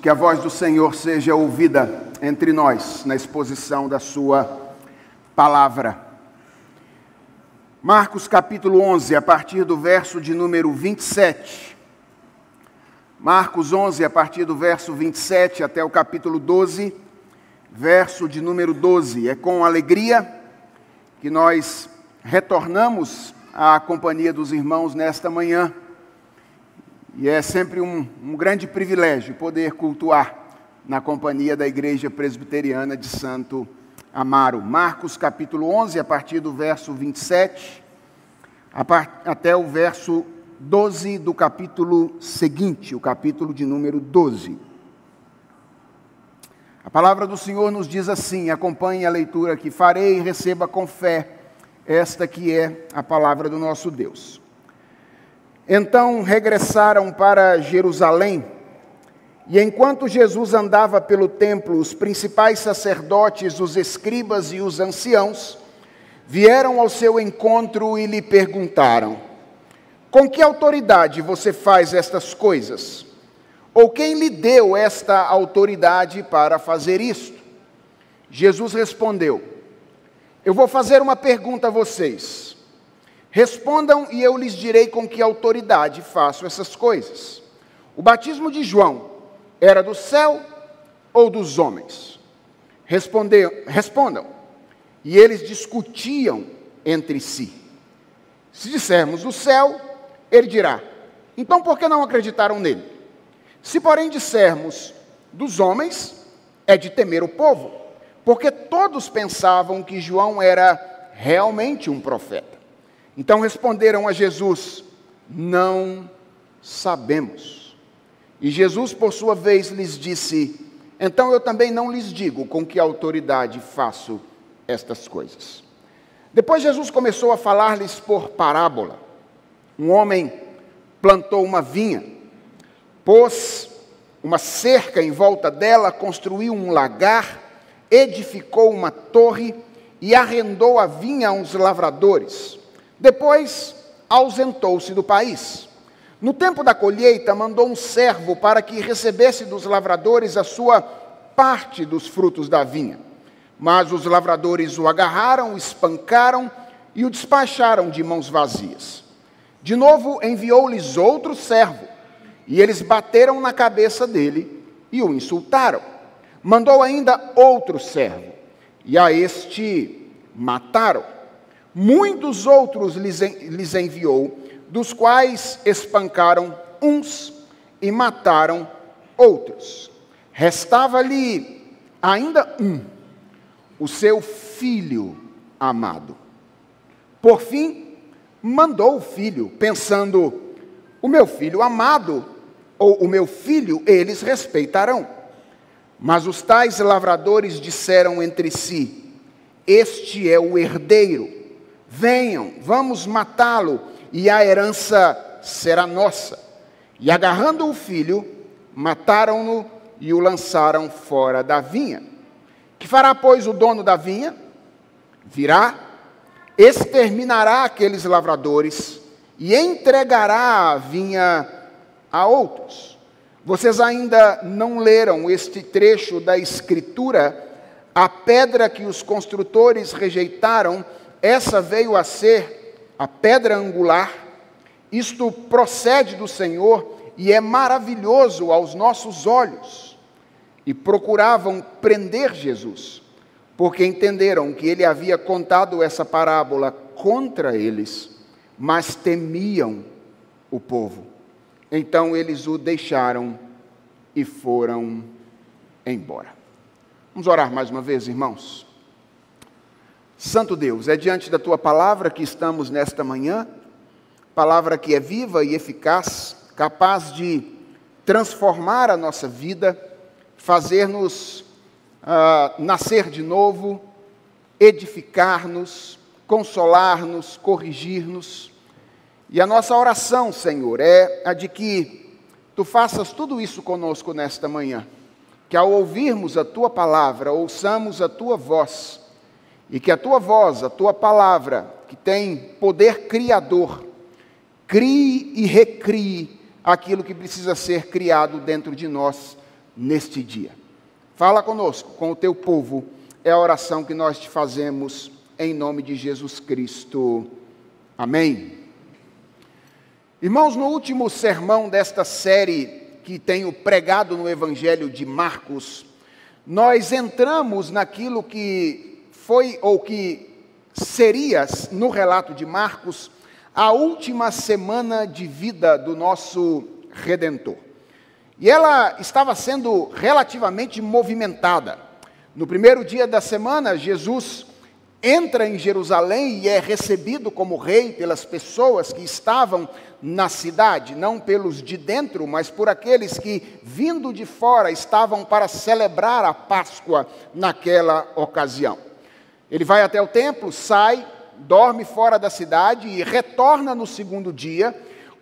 Que a voz do Senhor seja ouvida entre nós na exposição da Sua palavra. Marcos capítulo 11, a partir do verso de número 27. Marcos 11, a partir do verso 27 até o capítulo 12, verso de número 12. É com alegria que nós retornamos à companhia dos irmãos nesta manhã e é sempre um, um grande privilégio poder cultuar na companhia da Igreja Presbiteriana de Santo Amaro. Marcos capítulo 11, a partir do verso 27 até o verso 12 do capítulo seguinte, o capítulo de número 12. A palavra do Senhor nos diz assim: acompanhe a leitura que farei e receba com fé esta que é a palavra do nosso Deus. Então regressaram para Jerusalém, e enquanto Jesus andava pelo templo, os principais sacerdotes, os escribas e os anciãos vieram ao seu encontro e lhe perguntaram: Com que autoridade você faz estas coisas? Ou quem lhe deu esta autoridade para fazer isto? Jesus respondeu: Eu vou fazer uma pergunta a vocês. Respondam e eu lhes direi com que autoridade faço essas coisas. O batismo de João era do céu ou dos homens? Respondeu, respondam. E eles discutiam entre si. Se dissermos do céu, ele dirá: então por que não acreditaram nele? Se, porém, dissermos dos homens, é de temer o povo, porque todos pensavam que João era realmente um profeta. Então responderam a Jesus: Não sabemos. E Jesus, por sua vez, lhes disse: Então eu também não lhes digo com que autoridade faço estas coisas. Depois Jesus começou a falar-lhes por parábola. Um homem plantou uma vinha, pôs uma cerca em volta dela, construiu um lagar, edificou uma torre e arrendou a vinha a uns lavradores depois ausentou-se do país. No tempo da colheita, mandou um servo para que recebesse dos lavradores a sua parte dos frutos da vinha. Mas os lavradores o agarraram, o espancaram e o despacharam de mãos vazias. De novo enviou-lhes outro servo, e eles bateram na cabeça dele e o insultaram. Mandou ainda outro servo, e a este mataram. Muitos outros lhes enviou, dos quais espancaram uns e mataram outros. Restava-lhe ainda um, o seu filho amado. Por fim, mandou o filho, pensando: o meu filho amado, ou o meu filho, eles respeitarão. Mas os tais lavradores disseram entre si: Este é o herdeiro Venham, vamos matá-lo, e a herança será nossa. E agarrando o filho, mataram-no e o lançaram fora da vinha. Que fará, pois, o dono da vinha? Virá, exterminará aqueles lavradores e entregará a vinha a outros. Vocês ainda não leram este trecho da Escritura? A pedra que os construtores rejeitaram essa veio a ser a pedra angular. Isto procede do Senhor e é maravilhoso aos nossos olhos. E procuravam prender Jesus, porque entenderam que ele havia contado essa parábola contra eles, mas temiam o povo. Então eles o deixaram e foram embora. Vamos orar mais uma vez, irmãos. Santo Deus, é diante da tua palavra que estamos nesta manhã, palavra que é viva e eficaz, capaz de transformar a nossa vida, fazer-nos uh, nascer de novo, edificar-nos, consolar-nos, corrigir-nos. E a nossa oração, Senhor, é a de que tu faças tudo isso conosco nesta manhã, que ao ouvirmos a tua palavra, ouçamos a tua voz e que a tua voz, a tua palavra, que tem poder criador, crie e recrie aquilo que precisa ser criado dentro de nós, neste dia. Fala conosco, com o teu povo, é a oração que nós te fazemos em nome de Jesus Cristo. Amém. Irmãos, no último sermão desta série que tenho pregado no Evangelho de Marcos, nós entramos naquilo que foi ou que seria, no relato de Marcos, a última semana de vida do nosso Redentor. E ela estava sendo relativamente movimentada. No primeiro dia da semana, Jesus entra em Jerusalém e é recebido como rei pelas pessoas que estavam na cidade, não pelos de dentro, mas por aqueles que, vindo de fora, estavam para celebrar a Páscoa naquela ocasião. Ele vai até o templo, sai, dorme fora da cidade e retorna no segundo dia,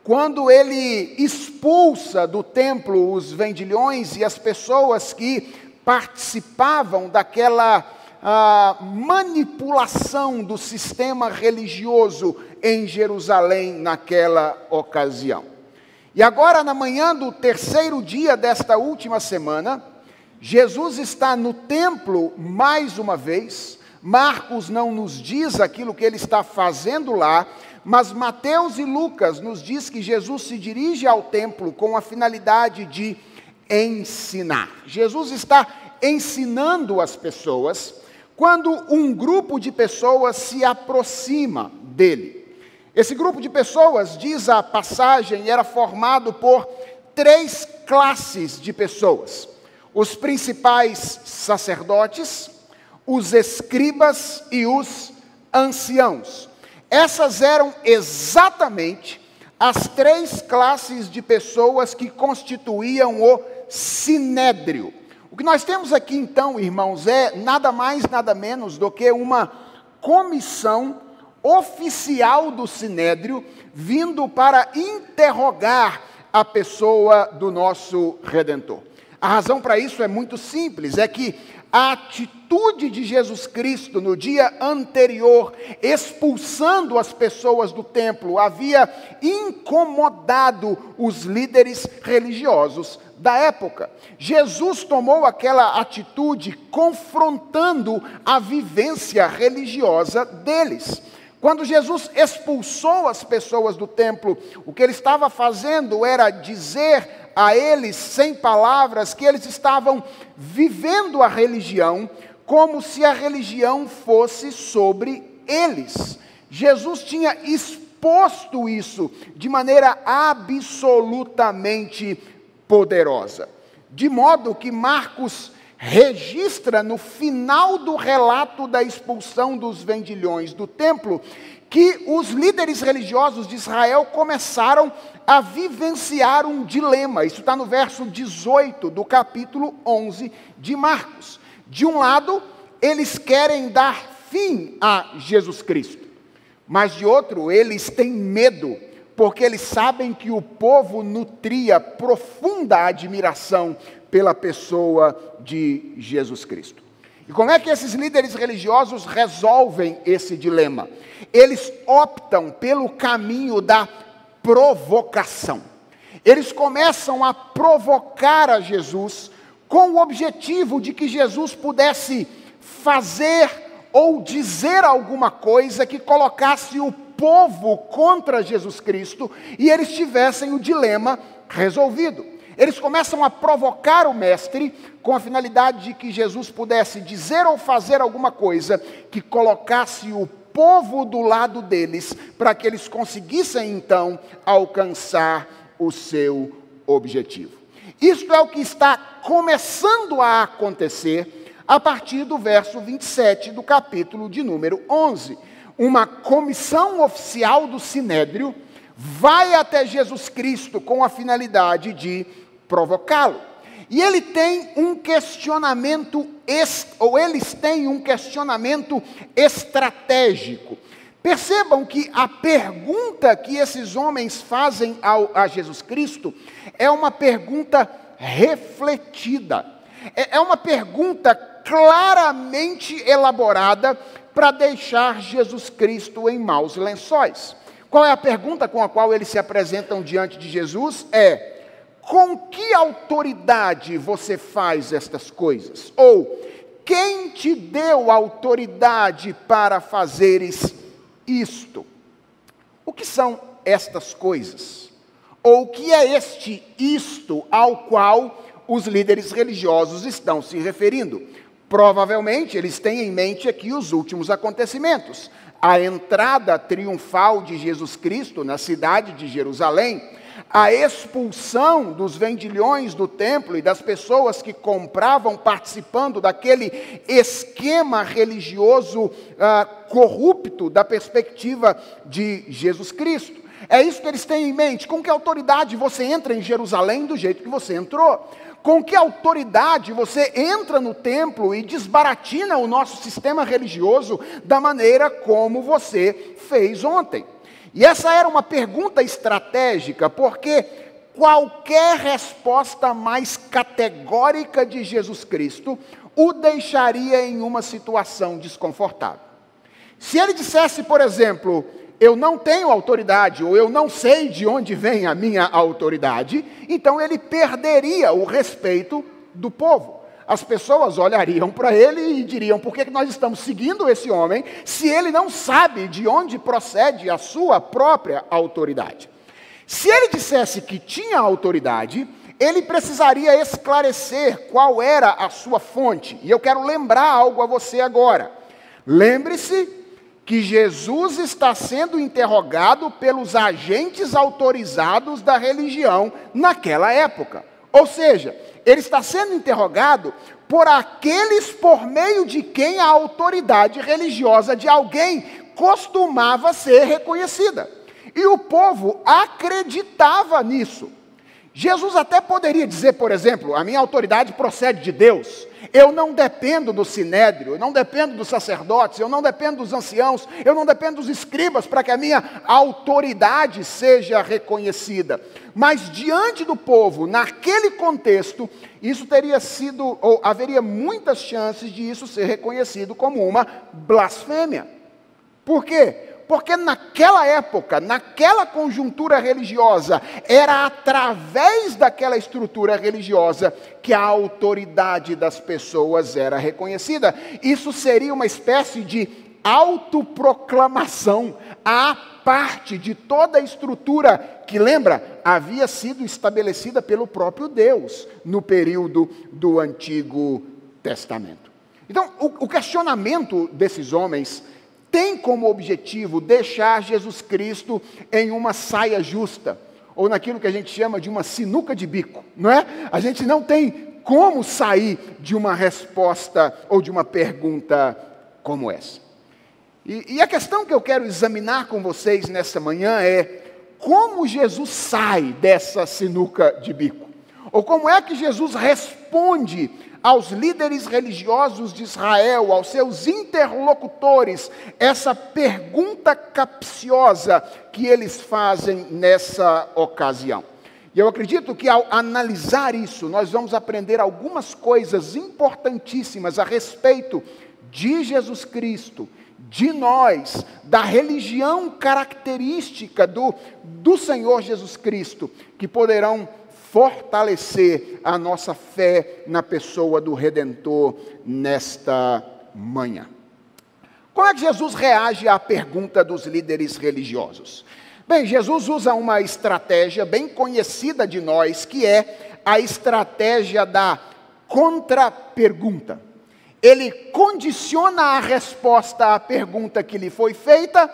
quando ele expulsa do templo os vendilhões e as pessoas que participavam daquela a manipulação do sistema religioso em Jerusalém naquela ocasião. E agora, na manhã do terceiro dia desta última semana, Jesus está no templo mais uma vez. Marcos não nos diz aquilo que ele está fazendo lá, mas Mateus e Lucas nos diz que Jesus se dirige ao templo com a finalidade de ensinar. Jesus está ensinando as pessoas quando um grupo de pessoas se aproxima dele. Esse grupo de pessoas, diz a passagem, era formado por três classes de pessoas: os principais sacerdotes, os escribas e os anciãos. Essas eram exatamente as três classes de pessoas que constituíam o sinédrio. O que nós temos aqui então, irmãos, é nada mais, nada menos do que uma comissão oficial do sinédrio vindo para interrogar a pessoa do nosso redentor. A razão para isso é muito simples, é que a atitude de Jesus Cristo no dia anterior, expulsando as pessoas do templo, havia incomodado os líderes religiosos da época. Jesus tomou aquela atitude confrontando a vivência religiosa deles. Quando Jesus expulsou as pessoas do templo, o que ele estava fazendo era dizer a eles, sem palavras, que eles estavam vivendo a religião como se a religião fosse sobre eles. Jesus tinha exposto isso de maneira absolutamente poderosa. De modo que Marcos registra no final do relato da expulsão dos vendilhões do templo que os líderes religiosos de Israel começaram a vivenciar um dilema. Isso está no verso 18 do capítulo 11 de Marcos. De um lado, eles querem dar fim a Jesus Cristo, mas de outro, eles têm medo porque eles sabem que o povo nutria profunda admiração pela pessoa de Jesus Cristo. E como é que esses líderes religiosos resolvem esse dilema? Eles optam pelo caminho da provocação. Eles começam a provocar a Jesus com o objetivo de que Jesus pudesse fazer ou dizer alguma coisa que colocasse o povo contra Jesus Cristo e eles tivessem o dilema resolvido. Eles começam a provocar o mestre com a finalidade de que Jesus pudesse dizer ou fazer alguma coisa que colocasse o povo do lado deles, para que eles conseguissem então alcançar o seu objetivo. Isto é o que está começando a acontecer a partir do verso 27 do capítulo de número 11 uma comissão oficial do Sinédrio vai até Jesus Cristo com a finalidade de provocá-lo. E ele tem um questionamento, ou eles têm um questionamento estratégico. Percebam que a pergunta que esses homens fazem ao, a Jesus Cristo é uma pergunta refletida, é, é uma pergunta claramente elaborada para deixar Jesus Cristo em maus lençóis. Qual é a pergunta com a qual eles se apresentam diante de Jesus? É: com que autoridade você faz estas coisas? Ou quem te deu autoridade para fazeres isto? O que são estas coisas? Ou o que é este isto ao qual os líderes religiosos estão se referindo? Provavelmente eles têm em mente aqui os últimos acontecimentos. A entrada triunfal de Jesus Cristo na cidade de Jerusalém, a expulsão dos vendilhões do templo e das pessoas que compravam participando daquele esquema religioso ah, corrupto da perspectiva de Jesus Cristo. É isso que eles têm em mente. Com que autoridade você entra em Jerusalém do jeito que você entrou? Com que autoridade você entra no templo e desbaratina o nosso sistema religioso da maneira como você fez ontem? E essa era uma pergunta estratégica, porque qualquer resposta mais categórica de Jesus Cristo o deixaria em uma situação desconfortável. Se ele dissesse, por exemplo, eu não tenho autoridade, ou eu não sei de onde vem a minha autoridade, então ele perderia o respeito do povo as pessoas olhariam para ele e diriam: por que nós estamos seguindo esse homem se ele não sabe de onde procede a sua própria autoridade? Se ele dissesse que tinha autoridade, ele precisaria esclarecer qual era a sua fonte. E eu quero lembrar algo a você agora. Lembre-se que Jesus está sendo interrogado pelos agentes autorizados da religião naquela época. Ou seja, ele está sendo interrogado por aqueles por meio de quem a autoridade religiosa de alguém costumava ser reconhecida. E o povo acreditava nisso. Jesus até poderia dizer, por exemplo, a minha autoridade procede de Deus. Eu não dependo do sinédrio, eu não dependo dos sacerdotes, eu não dependo dos anciãos, eu não dependo dos escribas para que a minha autoridade seja reconhecida. Mas diante do povo, naquele contexto, isso teria sido, ou haveria muitas chances de isso ser reconhecido como uma blasfêmia. Por quê? Porque naquela época, naquela conjuntura religiosa, era através daquela estrutura religiosa que a autoridade das pessoas era reconhecida. Isso seria uma espécie de autoproclamação à parte de toda a estrutura que, lembra, havia sido estabelecida pelo próprio Deus no período do Antigo Testamento. Então, o, questionamento desses homens tem como objetivo deixar Jesus Cristo em uma saia justa, ou naquilo que a gente chama de uma sinuca de bico, não é? A gente não tem como sair de uma resposta ou de uma pergunta como essa. E, e a questão que eu quero examinar com vocês nessa manhã é como Jesus sai dessa sinuca de bico, ou como é que Jesus responde aos líderes religiosos de Israel, aos seus interlocutores, essa pergunta capciosa que eles fazem nessa ocasião. E eu acredito que ao analisar isso, nós vamos aprender algumas coisas importantíssimas a respeito de Jesus Cristo, de nós, da religião característica do, do Senhor Jesus Cristo, que poderão fortalecer a nossa fé na pessoa do Redentor nesta manhã. Como é que Jesus reage à pergunta dos líderes religiosos? Bem, Jesus usa uma estratégia bem conhecida de nós, que é a estratégia da contra-pergunta. Ele condiciona a resposta à pergunta que lhe foi feita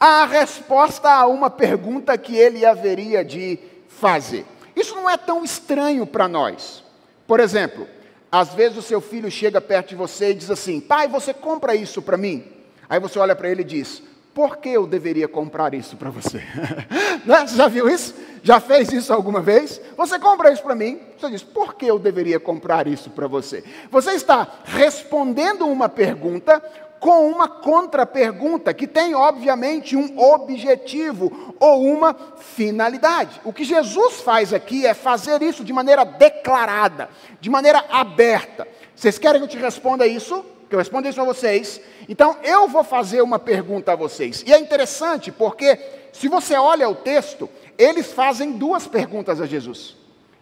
à resposta a uma pergunta que ele haveria de fazer. Isso não é tão estranho para nós. Por exemplo, às vezes o seu filho chega perto de você e diz assim: Pai, você compra isso para mim? Aí você olha para ele e diz: Por que eu deveria comprar isso para você? né? Você já viu isso? Já fez isso alguma vez? Você compra isso para mim? Você diz: Por que eu deveria comprar isso para você? Você está respondendo uma pergunta com uma contra-pergunta que tem, obviamente, um objetivo ou uma finalidade. O que Jesus faz aqui é fazer isso de maneira declarada, de maneira aberta. Vocês querem que eu te responda isso? Que eu responda isso a vocês. Então, eu vou fazer uma pergunta a vocês. E é interessante porque, se você olha o texto, eles fazem duas perguntas a Jesus.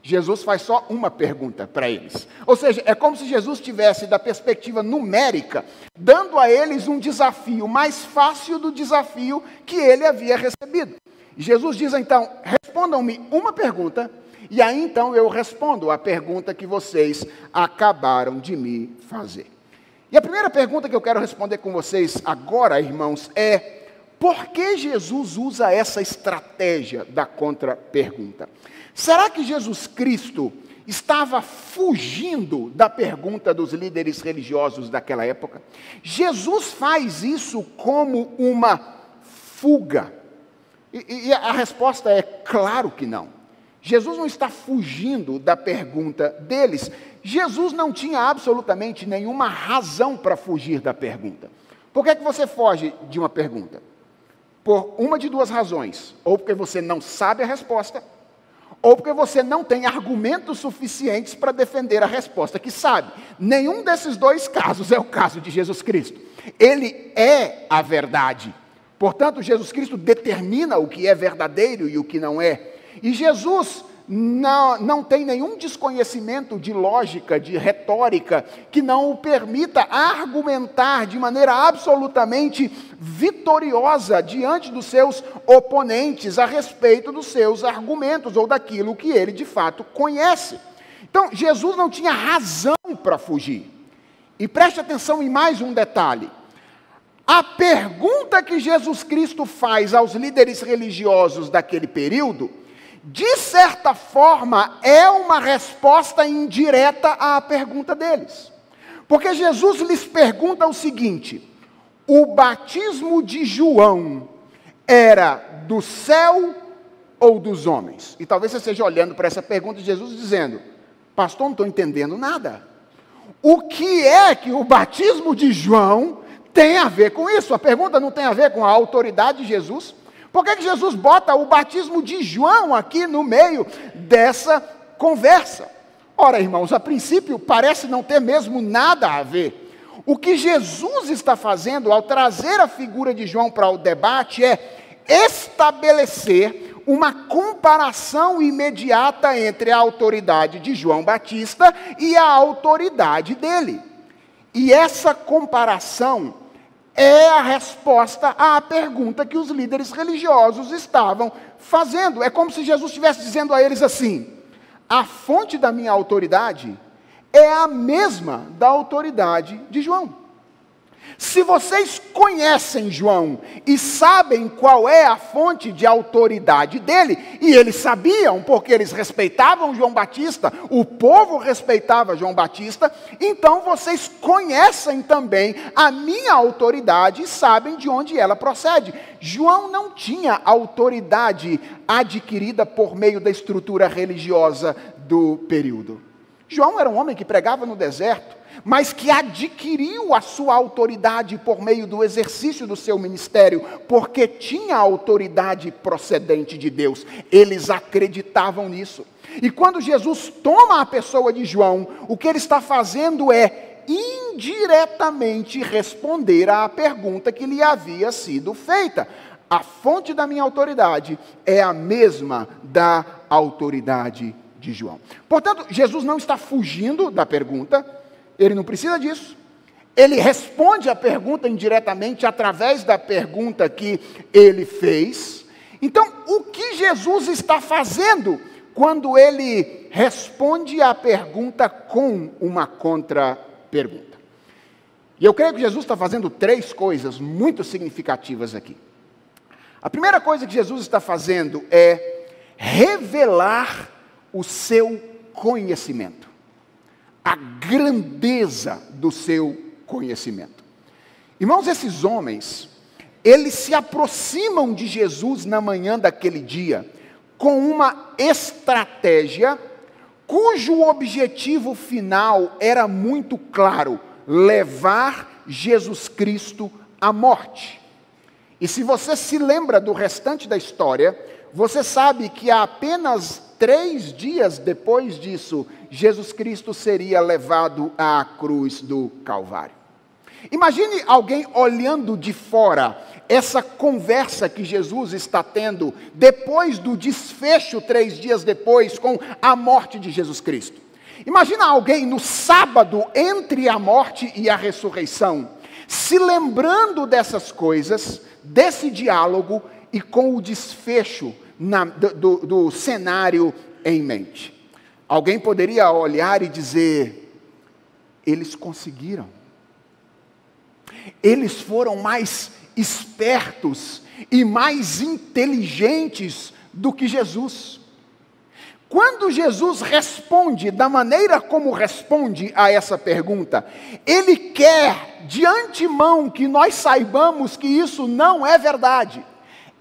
Jesus faz só uma pergunta para eles. Ou seja, é como se Jesus tivesse, da perspectiva numérica, dando a eles um desafio mais fácil do desafio que ele havia recebido. Jesus diz então: respondam-me uma pergunta, e aí então eu respondo a pergunta que vocês acabaram de me fazer. E a primeira pergunta que eu quero responder com vocês agora, irmãos, é: por que Jesus usa essa estratégia da contra-pergunta? Será que Jesus Cristo estava fugindo da pergunta dos líderes religiosos daquela época? Jesus faz isso como uma fuga. E, e a resposta é claro que não. Jesus não está fugindo da pergunta deles. Jesus não tinha absolutamente nenhuma razão para fugir da pergunta. Por que, é que você foge de uma pergunta? Por uma de duas razões: ou porque você não sabe a resposta, ou porque você não tem argumentos suficientes para defender a resposta que sabe. Nenhum desses dois casos é o caso de Jesus Cristo. Ele é a verdade. Portanto, Jesus Cristo determina o que é verdadeiro e o que não é. E Jesus não, não tem nenhum desconhecimento de lógica, de retórica, que não o permita argumentar de maneira absolutamente vitoriosa diante dos seus oponentes a respeito dos seus argumentos ou daquilo que ele de fato conhece. Então, Jesus não tinha razão para fugir. E preste atenção em mais um detalhe. A pergunta que Jesus Cristo faz aos líderes religiosos daquele período de certa forma, é uma resposta indireta à pergunta deles. Porque Jesus lhes pergunta o seguinte: o batismo de João era do céu ou dos homens? E talvez você esteja olhando para essa pergunta de Jesus dizendo: Pastor, não estou entendendo nada. O que é que o batismo de João tem a ver com isso? A pergunta não tem a ver com a autoridade de Jesus, por que, que Jesus bota o batismo de João aqui no meio dessa conversa? Ora, irmãos, a princípio parece não ter mesmo nada a ver. O que Jesus está fazendo ao trazer a figura de João para o debate é estabelecer uma comparação imediata entre a autoridade de João Batista e a autoridade dele. E essa comparação é a resposta à pergunta que os líderes religiosos estavam fazendo. É como se Jesus estivesse dizendo a eles assim: a fonte da minha autoridade é a mesma da autoridade de João. Se vocês conhecem João e sabem qual é a fonte de autoridade dele, e eles sabiam porque eles respeitavam João Batista, o povo respeitava João Batista, então vocês conhecem também a minha autoridade e sabem de onde ela procede. João não tinha autoridade adquirida por meio da estrutura religiosa do período. João era um homem que pregava no deserto mas que adquiriu a sua autoridade por meio do exercício do seu ministério, porque tinha autoridade procedente de Deus. Eles acreditavam nisso. E quando Jesus toma a pessoa de João, o que ele está fazendo é indiretamente responder à pergunta que lhe havia sido feita. A fonte da minha autoridade é a mesma da autoridade de João. Portanto, Jesus não está fugindo da pergunta, ele não precisa disso. Ele responde a pergunta indiretamente através da pergunta que ele fez. Então, o que Jesus está fazendo quando ele responde à pergunta com uma contra-pergunta? E eu creio que Jesus está fazendo três coisas muito significativas aqui. A primeira coisa que Jesus está fazendo é revelar o seu conhecimento a grandeza do seu conhecimento. Irmãos, esses homens, eles se aproximam de Jesus na manhã daquele dia com uma estratégia cujo objetivo final era muito claro: levar Jesus Cristo à morte. E se você se lembra do restante da história, você sabe que há apenas três dias depois disso, Jesus Cristo seria levado à cruz do Calvário. Imagine alguém olhando de fora essa conversa que Jesus está tendo depois do desfecho, três dias depois, com a morte de Jesus Cristo. Imagina alguém no sábado entre a morte e a ressurreição, se lembrando dessas coisas, desse diálogo e com o desfecho na, do, do cenário em mente. Alguém poderia olhar e dizer: eles conseguiram. Eles foram mais espertos e mais inteligentes do que Jesus. Quando Jesus responde da maneira como responde a essa pergunta, ele quer de antemão que nós saibamos que isso não é verdade.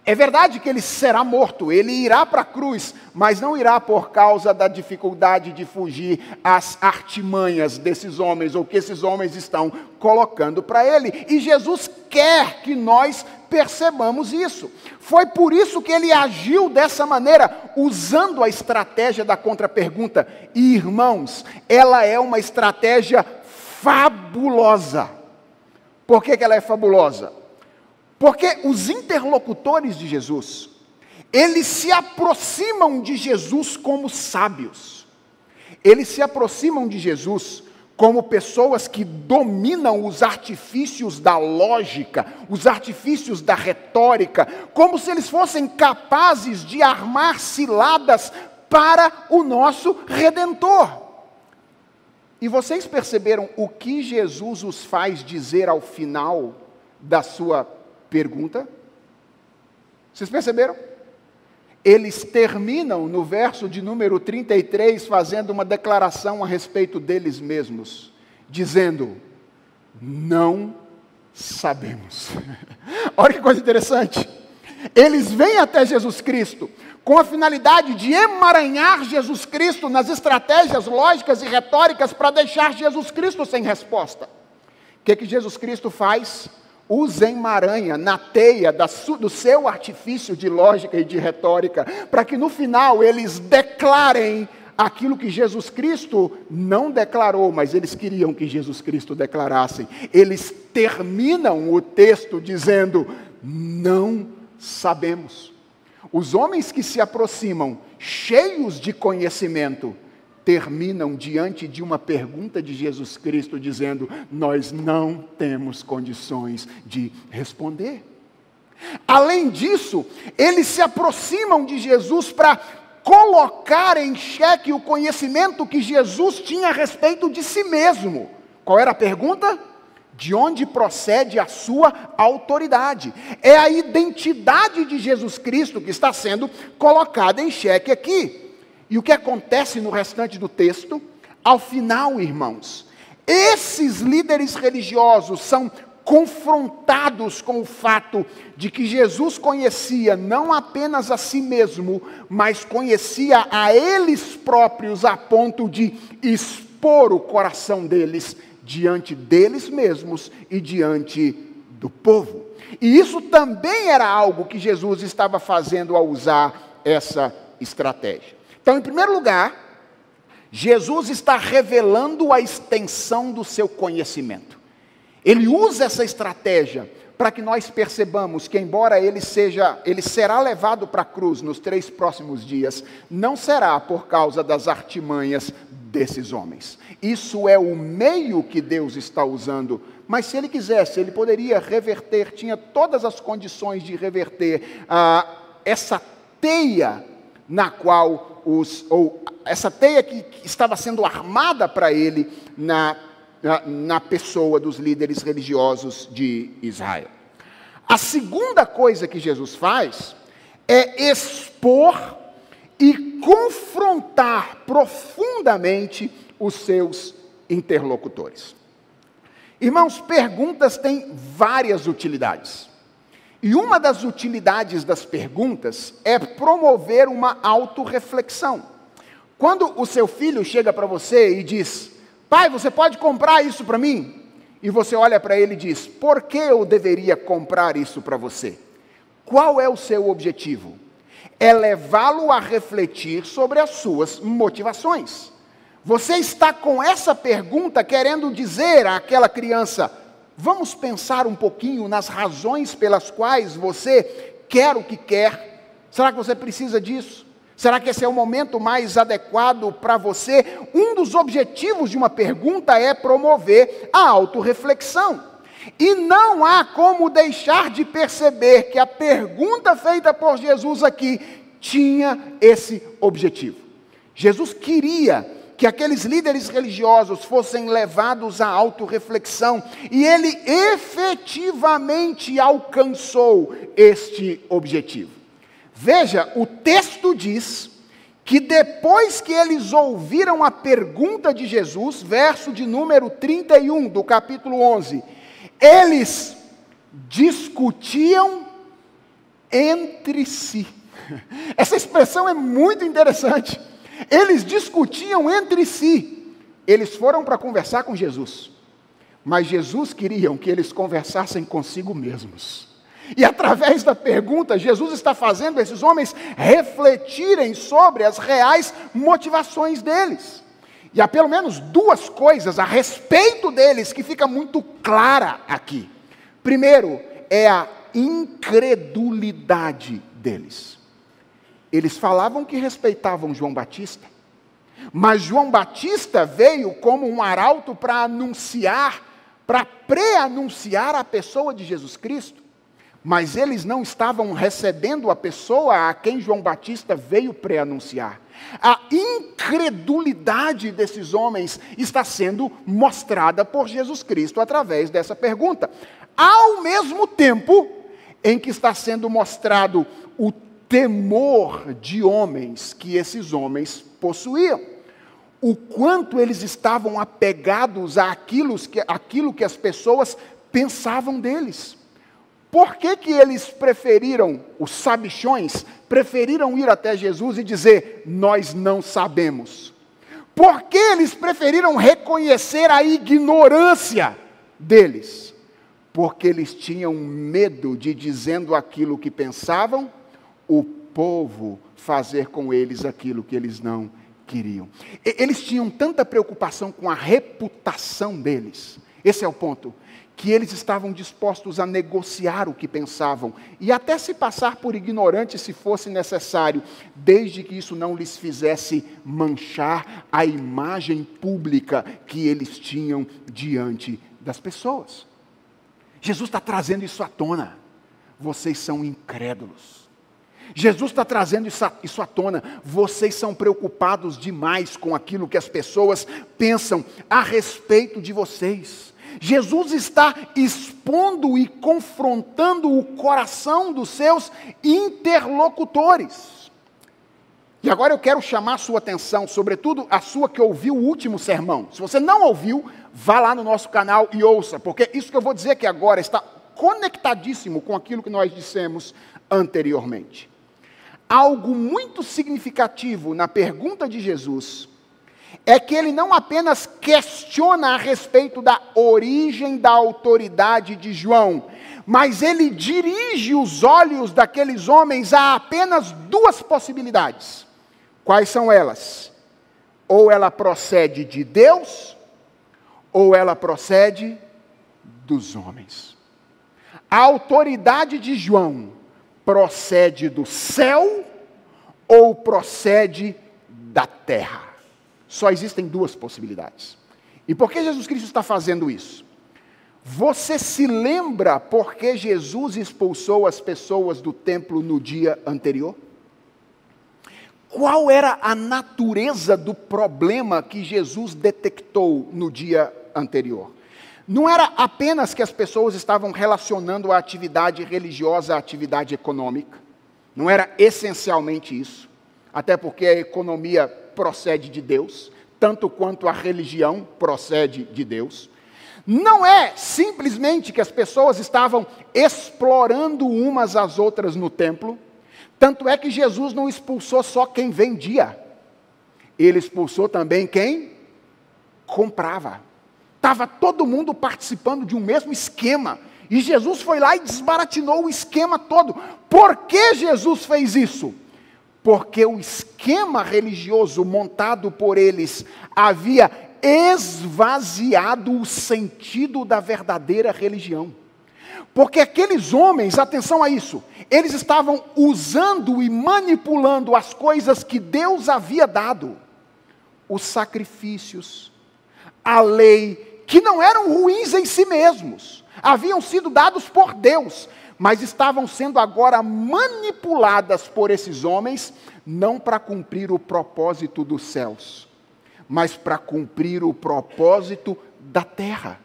É verdade que ele será morto, ele irá para a cruz, mas não irá por causa da dificuldade de fugir às artimanhas desses homens, ou que esses homens estão colocando para ele. E Jesus quer que nós percebamos isso. Foi por isso que ele agiu dessa maneira, usando a estratégia da contrapergunta. E irmãos, ela é uma estratégia fabulosa. Por que, que ela é fabulosa? Porque os interlocutores de Jesus, eles se aproximam de Jesus como sábios. Eles se aproximam de Jesus como pessoas que dominam os artifícios da lógica, os artifícios da retórica, como se eles fossem capazes de armar ciladas para o nosso redentor. E vocês perceberam o que Jesus os faz dizer ao final da sua Pergunta? Vocês perceberam? Eles terminam no verso de número 33 fazendo uma declaração a respeito deles mesmos, dizendo: Não sabemos. Olha que coisa interessante. Eles vêm até Jesus Cristo com a finalidade de emaranhar Jesus Cristo nas estratégias lógicas e retóricas para deixar Jesus Cristo sem resposta. O que, que Jesus Cristo faz? Os emaranha na teia do seu artifício de lógica e de retórica, para que no final eles declarem aquilo que Jesus Cristo não declarou, mas eles queriam que Jesus Cristo declarasse. Eles terminam o texto dizendo: Não sabemos. Os homens que se aproximam, cheios de conhecimento, terminam diante de uma pergunta de Jesus Cristo, dizendo: Nós não temos condições de responder. Além disso, eles se aproximam de Jesus para colocar em xeque o conhecimento que Jesus tinha a respeito de si mesmo. Qual era a pergunta? De onde procede a sua autoridade? É a identidade de Jesus Cristo que está sendo colocada em xeque aqui. E o que acontece no restante do texto? Ao final, irmãos, esses líderes religiosos são confrontados com o fato de que Jesus conhecia não apenas a si mesmo, mas conhecia a eles próprios a ponto de expor o coração deles diante deles mesmos e diante do povo. E isso também era algo que Jesus estava fazendo ao usar essa estratégia. Então, em primeiro lugar, Jesus está revelando a extensão do seu conhecimento. Ele usa essa estratégia para que nós percebamos que embora ele seja, ele será levado para a cruz nos três próximos dias, não será por causa das artimanhas desses homens. Isso é o meio que Deus está usando, mas se ele quisesse, ele poderia reverter, tinha todas as condições de reverter ah, essa teia na qual os, ou essa teia que, estava sendo armada para ele na, na, na pessoa dos líderes religiosos de Israel. A segunda coisa que Jesus faz é expor e confrontar profundamente os seus interlocutores. Irmãos, perguntas têm várias utilidades. E uma das utilidades das perguntas é promover uma autorreflexão. Quando o seu filho chega para você e diz: Pai, você pode comprar isso para mim? E você olha para ele e diz: Por que eu deveria comprar isso para você? Qual é o seu objetivo? É levá-lo a refletir sobre as suas motivações. Você está com essa pergunta querendo dizer àquela criança: vamos pensar um pouquinho nas razões pelas quais você quer o que quer. Será que você precisa disso? Será que esse é o momento mais adequado para você? Um dos objetivos de uma pergunta é promover a autorreflexão. E não há como deixar de perceber que a pergunta feita por Jesus aqui tinha esse objetivo. Jesus queria que aqueles líderes religiosos fossem levados à autorreflexão, e ele efetivamente alcançou este objetivo. Veja, o texto diz que depois que eles ouviram a pergunta de Jesus, verso de número 31 do capítulo 11, eles discutiam entre si. Essa expressão é muito interessante. Eles discutiam entre si. Eles foram para conversar com Jesus. Mas Jesus queria que eles conversassem consigo mesmos. E através da pergunta, Jesus está fazendo esses homens refletirem sobre as reais motivações deles. E há pelo menos duas coisas a respeito deles que fica muito clara aqui. Primeiro, é a incredulidade deles. Eles falavam que respeitavam João Batista, mas João Batista veio como um arauto para anunciar, para pré-anunciar a pessoa de Jesus Cristo mas eles não estavam recebendo a pessoa a quem João Batista veio pré-anunciar. A incredulidade desses homens está sendo mostrada por Jesus Cristo através dessa pergunta. Ao mesmo tempo em que está sendo mostrado o temor de homens que esses homens possuíam. O quanto eles estavam apegados àquilo que, àquilo que as pessoas pensavam deles. Por que, que eles preferiram, os sabichões, preferiram ir até Jesus e dizer: Nós não sabemos? Por que eles preferiram reconhecer a ignorância deles? Porque eles tinham medo de, dizendo aquilo que pensavam, o povo fazer com eles aquilo que eles não queriam. Eles tinham tanta preocupação com a reputação deles. Esse é o ponto que eles estavam dispostos a negociar o que pensavam e até se passar por ignorantes se fosse necessário, desde que isso não lhes fizesse manchar a imagem pública que eles tinham diante das pessoas. Jesus está trazendo isso à tona. Vocês são incrédulos. Jesus está trazendo isso, à tona. Vocês são preocupados demais com aquilo que as pessoas pensam a respeito de vocês. Jesus está expondo e confrontando o coração dos seus interlocutores. E agora eu quero chamar a sua atenção, sobretudo a sua que ouviu o último sermão. Se você não ouviu, vá lá no nosso canal e ouça, porque isso que eu vou dizer aqui agora está conectadíssimo com aquilo que nós dissemos anteriormente. Algo muito significativo na pergunta de Jesus é que ele não apenas questiona a respeito da origem da autoridade de João, mas ele dirige os olhos daqueles homens a apenas duas possibilidades. Quais são elas? Ou ela procede de Deus, ou ela procede dos homens. A autoridade de João procede do céu ou procede da terra? Só existem duas possibilidades. E por que Jesus Cristo está fazendo isso? Você se lembra por que Jesus expulsou as pessoas do templo no dia anterior? Qual era a natureza do problema que Jesus detectou no dia anterior? Não era apenas que as pessoas estavam relacionando a atividade religiosa à atividade econômica. Não era essencialmente isso. Até porque a economia procede de Deus, tanto quanto a religião procede de Deus. Não é simplesmente que as pessoas estavam explorando umas às outras no templo, tanto é que Jesus não expulsou só quem vendia, ele expulsou também quem comprava. Estava todo mundo participando de um mesmo esquema. E Jesus foi lá e desbaratinou o esquema todo. Por que Jesus fez isso? porque o esquema religioso montado por eles havia esvaziado o sentido da verdadeira religião. Porque aqueles homens, atenção a isso, eles estavam usando e manipulando as coisas que Deus havia dado, os sacrifícios, a lei, que não eram ruins em si mesmos, haviam sido dados por Deus, mas estavam sendo agora manipuladas por esses homens, não para cumprir o propósito dos céus, mas para cumprir o propósito da terra.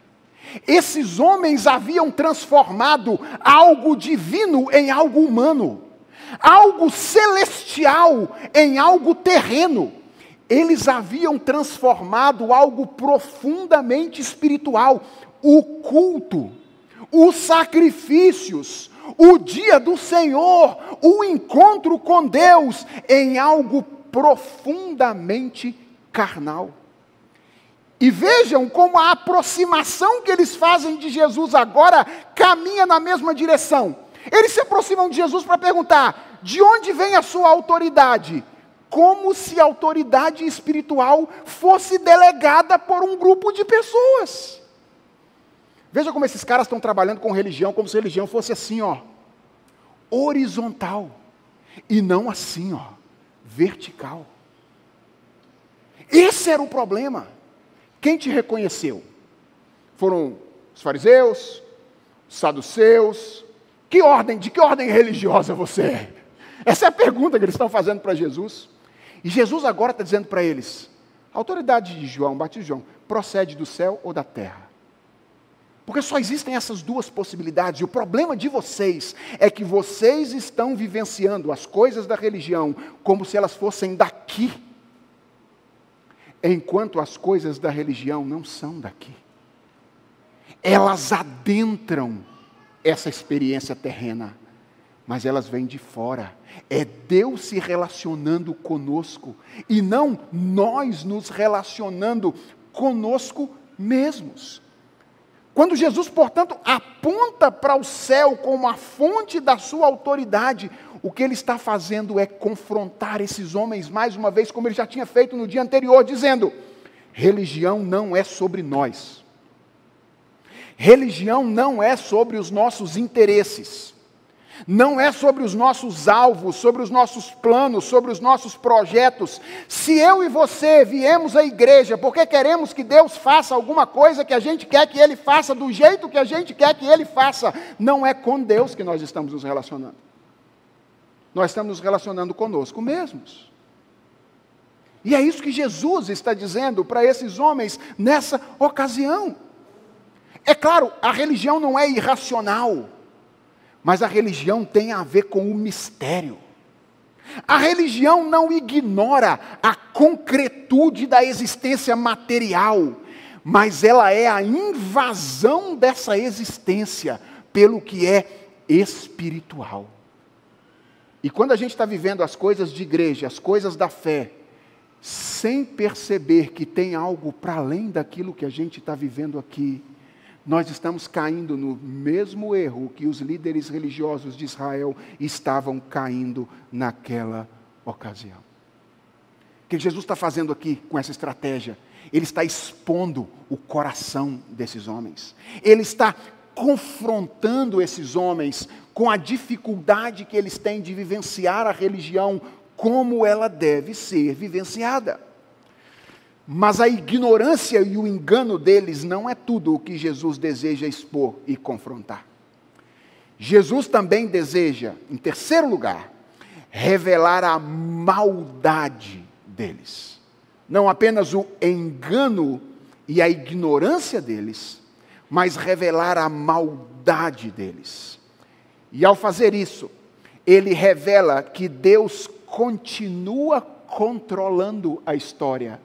Esses homens haviam transformado algo divino em algo humano, algo celestial em algo terreno. Eles haviam transformado algo profundamente espiritual, o culto, os sacrifícios, o dia do Senhor, o encontro com Deus, em algo profundamente carnal. E vejam como a aproximação que eles fazem de Jesus agora caminha na mesma direção. Eles se aproximam de Jesus para perguntar: de onde vem a sua autoridade? Como se a autoridade espiritual fosse delegada por um grupo de pessoas. Veja como esses caras estão trabalhando com religião, como se religião fosse assim, ó, horizontal, e não assim, ó, vertical. Esse era o problema. Quem te reconheceu? Foram os fariseus, os saduceus? Que ordem, de que ordem religiosa você é? Essa é a pergunta que eles estão fazendo para Jesus. E Jesus agora está dizendo para eles: a autoridade de João, Batista João, procede do céu ou da terra? Porque só existem essas duas possibilidades. E o problema de vocês é que vocês estão vivenciando as coisas da religião como se elas fossem daqui enquanto as coisas da religião não são daqui. Elas adentram essa experiência terrena, mas elas vêm de fora. É Deus se relacionando conosco e não nós nos relacionando conosco mesmos. Quando Jesus, portanto, aponta para o céu como a fonte da sua autoridade, o que ele está fazendo é confrontar esses homens mais uma vez, como ele já tinha feito no dia anterior, dizendo: religião não é sobre nós. Religião não é sobre os nossos interesses não é sobre os nossos alvos, sobre os nossos planos, sobre os nossos projetos. Se eu e você viemos à igreja porque queremos que Deus faça alguma coisa que a gente quer que Ele faça do jeito que a gente quer que Ele faça, não é com Deus que nós estamos nos relacionando. Nós estamos nos relacionando conosco mesmos. E é isso que Jesus está dizendo para esses homens nessa ocasião. É claro, a religião não é irracional. Mas a religião tem a ver com o mistério. A religião não ignora a concretude da existência material, mas ela é a invasão dessa existência pelo que é espiritual. E quando a gente está vivendo as coisas de igreja, as coisas da fé, sem perceber que tem algo para além daquilo que a gente está vivendo aqui, nós estamos caindo no mesmo erro que os líderes religiosos de Israel estavam caindo naquela ocasião. O que Jesus está fazendo aqui com essa estratégia? Ele está expondo o coração desses homens. Ele está confrontando esses homens com a dificuldade que eles têm de vivenciar a religião como ela deve ser vivenciada. Mas a ignorância e o engano deles não é tudo o que Jesus deseja expor e confrontar. Jesus também deseja, em terceiro lugar, revelar a maldade deles. Não apenas o engano e a ignorância deles, mas revelar a maldade deles. E ao fazer isso, ele revela que Deus continua controlando a história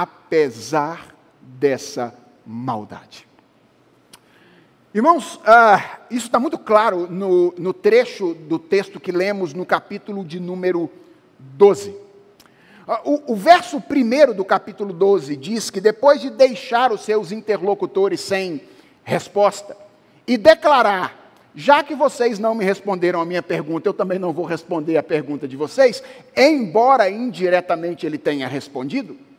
apesar dessa maldade. Irmãos, ah, isso está muito claro no, no trecho do texto que lemos no capítulo de número 12. Ah, o, o, verso primeiro do capítulo 12 diz que depois de deixar os seus interlocutores sem resposta e declarar, já que vocês não me responderam a minha pergunta, eu também não vou responder a pergunta de vocês, embora indiretamente ele tenha respondido,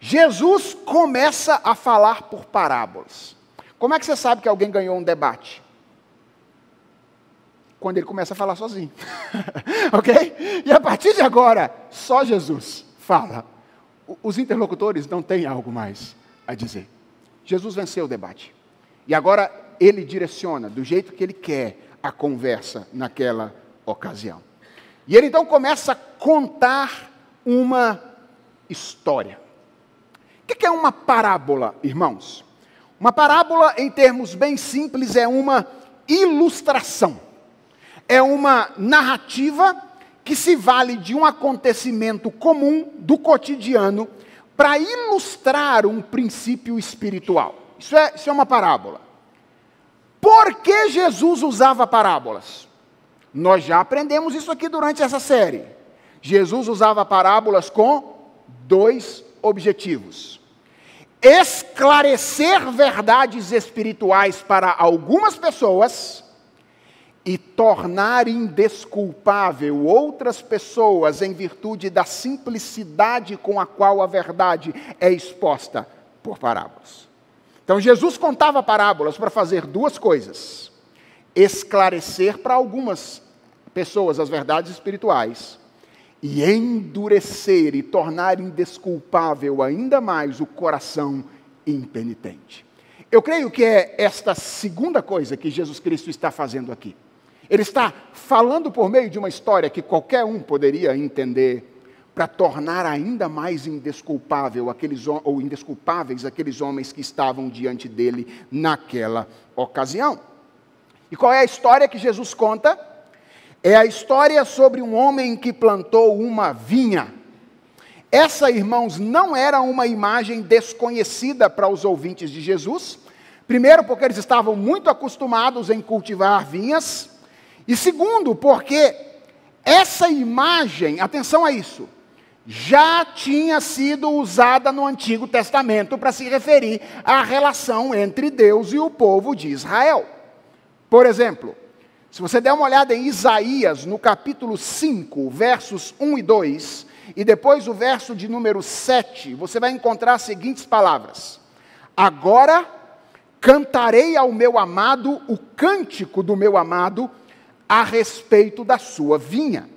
Jesus começa a falar por parábolas. Como é que você sabe que alguém ganhou um debate? Quando ele começa a falar sozinho. ok? E a partir de agora, só Jesus fala. Os interlocutores não têm algo mais a dizer. Jesus venceu o debate. E agora ele direciona do jeito que ele quer a conversa naquela ocasião. E ele então começa a contar uma história. O que é uma parábola, irmãos? Uma parábola, em termos bem simples, é uma ilustração. É uma narrativa que se vale de um acontecimento comum do cotidiano para ilustrar um princípio espiritual. Isso é, isso é uma parábola. Por que Jesus usava parábolas? Nós já aprendemos isso aqui durante essa série. Jesus usava parábolas com dois objetivos: esclarecer verdades espirituais para algumas pessoas e tornar indesculpável outras pessoas em virtude da simplicidade com a qual a verdade é exposta por parábolas. Então Jesus contava parábolas para fazer duas coisas: esclarecer para algumas pessoas as verdades espirituais e endurecer e tornar indesculpável ainda mais o coração impenitente. Eu creio que é esta segunda coisa que Jesus Cristo está fazendo aqui. Ele está falando por meio de uma história que qualquer um poderia entender para tornar ainda mais indesculpável aqueles ou indesculpáveis aqueles homens que estavam diante dele naquela ocasião. E qual é a história que Jesus conta? É a história sobre um homem que plantou uma vinha. Essa, irmãos, não era uma imagem desconhecida para os ouvintes de Jesus. Primeiro, porque eles estavam muito acostumados em cultivar vinhas. E segundo, porque essa imagem, atenção a isso, já tinha sido usada no Antigo Testamento para se referir à relação entre Deus e o povo de Israel. Por exemplo, se você der uma olhada em Isaías, no capítulo 5, versos 1 e 2, e depois o verso de número 7, você vai encontrar as seguintes palavras: Agora cantarei ao meu amado o cântico do meu amado a respeito da sua vinha.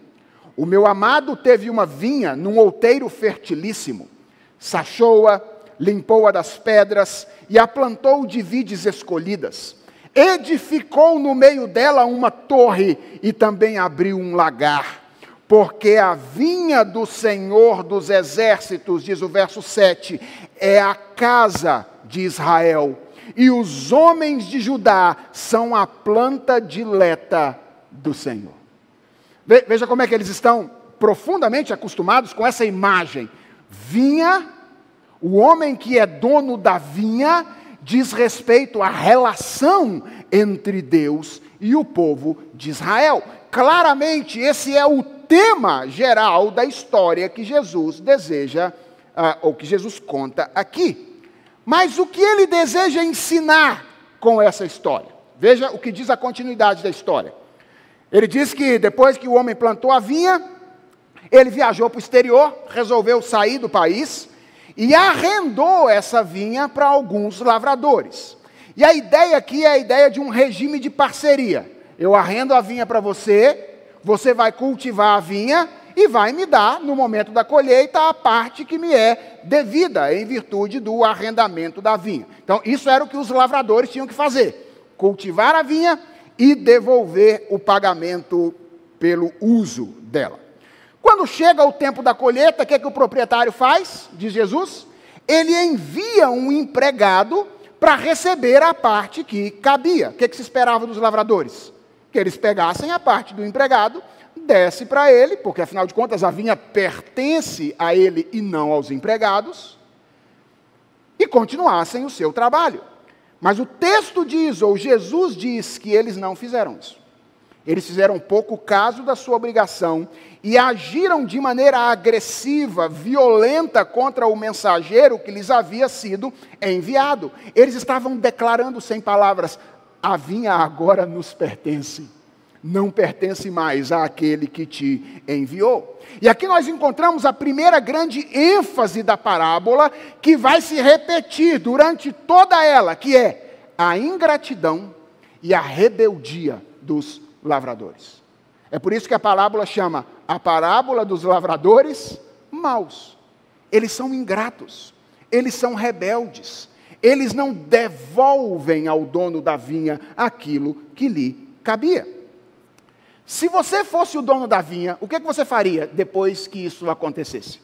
O meu amado teve uma vinha num outeiro fertilíssimo, sachou-a, limpou-a das pedras e a plantou de vides escolhidas. Edificou no meio dela uma torre e também abriu um lagar. Porque a vinha do Senhor dos exércitos, diz o verso 7, é a casa de Israel, e os homens de Judá são a planta dileta do Senhor. Veja como é que eles estão profundamente acostumados com essa imagem. Vinha, o homem que é dono da vinha, diz respeito à relação entre Deus e o povo de Israel. Claramente, esse é o tema geral da história que Jesus deseja, uh, ou que Jesus conta aqui. Mas o que ele deseja ensinar com essa história? Veja o que diz a continuidade da história. Ele diz que depois que o homem plantou a vinha, ele viajou para o exterior, resolveu sair do país e arrendou essa vinha para alguns lavradores. E a ideia aqui é a ideia de um regime de parceria. Eu arrendo a vinha para você, você vai cultivar a vinha e vai me dar, no momento da colheita, a parte que me é devida, em virtude do arrendamento da vinha. Então, isso era o que os lavradores tinham que fazer: cultivar a vinha e devolver o pagamento pelo uso dela. Quando chega o tempo da colheita, o que, é que o proprietário faz? Diz Jesus. Ele envia um empregado para receber a parte que cabia. O que, é que se esperava dos lavradores? Que eles pegassem a parte do empregado, desse para ele, porque afinal de contas a vinha pertence a ele e não aos empregados, e continuassem o seu trabalho. Mas o texto diz, ou Jesus diz, que eles não fizeram isso. Eles fizeram pouco caso da sua obrigação e agiram de maneira agressiva, violenta contra o mensageiro que lhes havia sido enviado. Eles estavam declarando sem palavras: a vinha agora nos pertence. não pertence mais àquele que te enviou. E aqui nós encontramos a primeira grande ênfase da parábola, que vai se repetir durante toda ela, que é a ingratidão e a rebeldia dos lavradores. É por isso que a parábola chama a parábola dos lavradores maus. Eles são ingratos, eles são rebeldes, eles não devolvem ao dono da vinha aquilo que lhe cabia. Se você fosse o dono da vinha, o que, é que você faria depois que isso acontecesse?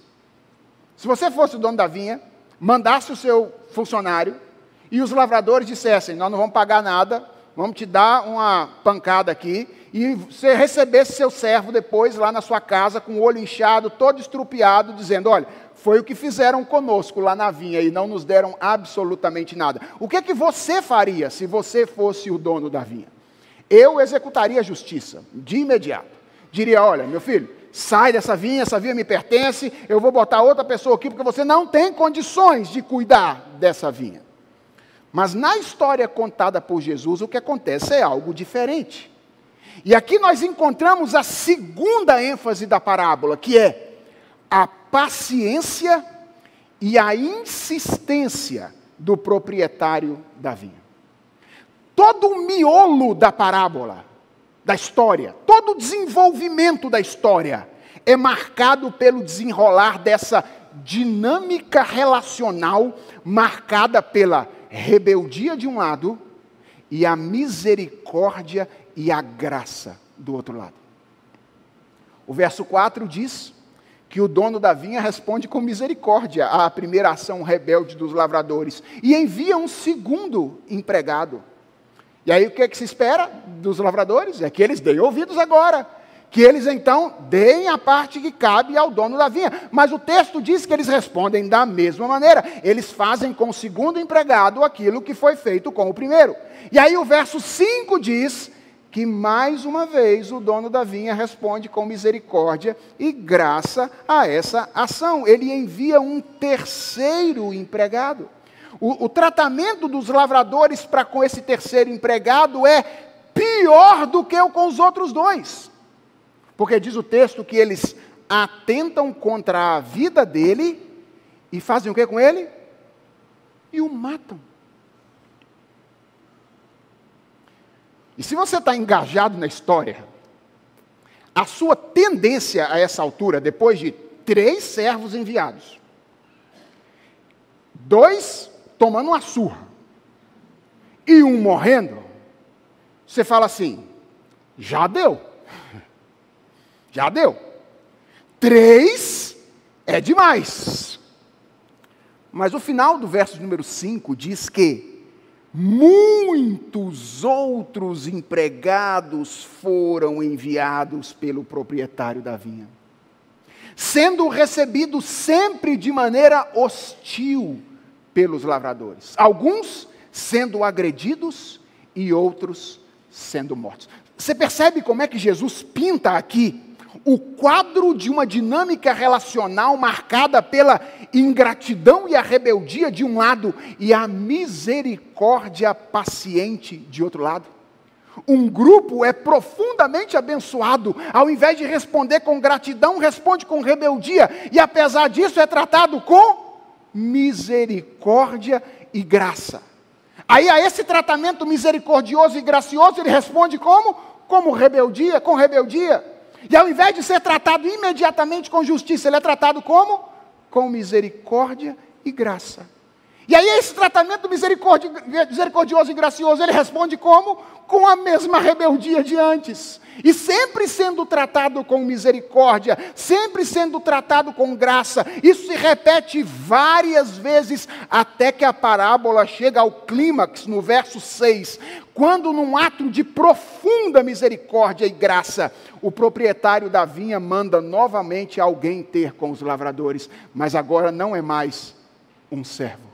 Se você fosse o dono da vinha, mandasse o seu funcionário e os lavradores dissessem: Nós não vamos pagar nada, vamos te dar uma pancada aqui, e você recebesse seu servo depois lá na sua casa, com o olho inchado, todo estrupiado, dizendo: Olha, foi o que fizeram conosco lá na vinha e não nos deram absolutamente nada. O que, é que você faria se você fosse o dono da vinha? Eu executaria a justiça de imediato. Diria: Olha, meu filho, sai dessa vinha, essa vinha me pertence, eu vou botar outra pessoa aqui, porque você não tem condições de cuidar dessa vinha. Mas na história contada por Jesus, o que acontece é algo diferente. E aqui nós encontramos a segunda ênfase da parábola, que é a paciência e a insistência do proprietário da vinha. Todo o miolo da parábola, da história, todo o desenvolvimento da história é marcado pelo desenrolar dessa dinâmica relacional marcada pela rebeldia de um lado e a misericórdia e a graça do outro lado. O verso 4 diz que o dono da vinha responde com misericórdia à primeira ação rebelde dos lavradores e envia um segundo empregado. E aí o que, é que se espera dos lavradores? É que eles deem ouvidos agora que eles então deem a parte que cabe ao dono da vinha. Mas o texto diz que eles respondem da mesma maneira. Eles fazem com o segundo empregado aquilo que foi feito com o primeiro. E aí o verso 5 diz que mais uma vez o dono da vinha responde com misericórdia e graça a essa ação. Ele envia um terceiro empregado. O, o tratamento dos lavradores para com esse terceiro empregado é pior do que o com os outros dois. Porque diz o texto que eles atentam contra a vida dele e fazem o que com ele? E o matam. E se você está engajado na história, a sua tendência a essa altura, depois de três servos enviados, dois tomando uma surra e um morrendo, você fala assim: já deu. Já deu. Três é demais. Mas o final do verso número 5 diz que muitos outros empregados foram enviados pelo proprietário da vinha, sendo recebidos sempre de maneira hostil pelos lavradores, alguns sendo agredidos e outros sendo mortos. Você percebe como é que Jesus pinta aqui o quadro de uma dinâmica relacional marcada pela ingratidão e a rebeldia de um lado e a misericórdia paciente de outro lado. Um grupo é profundamente abençoado, ao invés de responder com gratidão, responde com rebeldia, e apesar disso é tratado com misericórdia e graça. Aí a esse tratamento misericordioso e gracioso ele responde como? Como rebeldia, com rebeldia. E ao invés de ser tratado imediatamente com justiça, ele é tratado como? Com misericórdia e graça. E aí, esse tratamento misericordioso e gracioso, ele responde como? Com a mesma rebeldia de antes. E sempre sendo tratado com misericórdia, sempre sendo tratado com graça. Isso se repete várias vezes, até que a parábola chega ao clímax, no verso 6, quando, num ato de profunda misericórdia e graça, o proprietário da vinha manda novamente alguém ter com os lavradores, mas agora não é mais um servo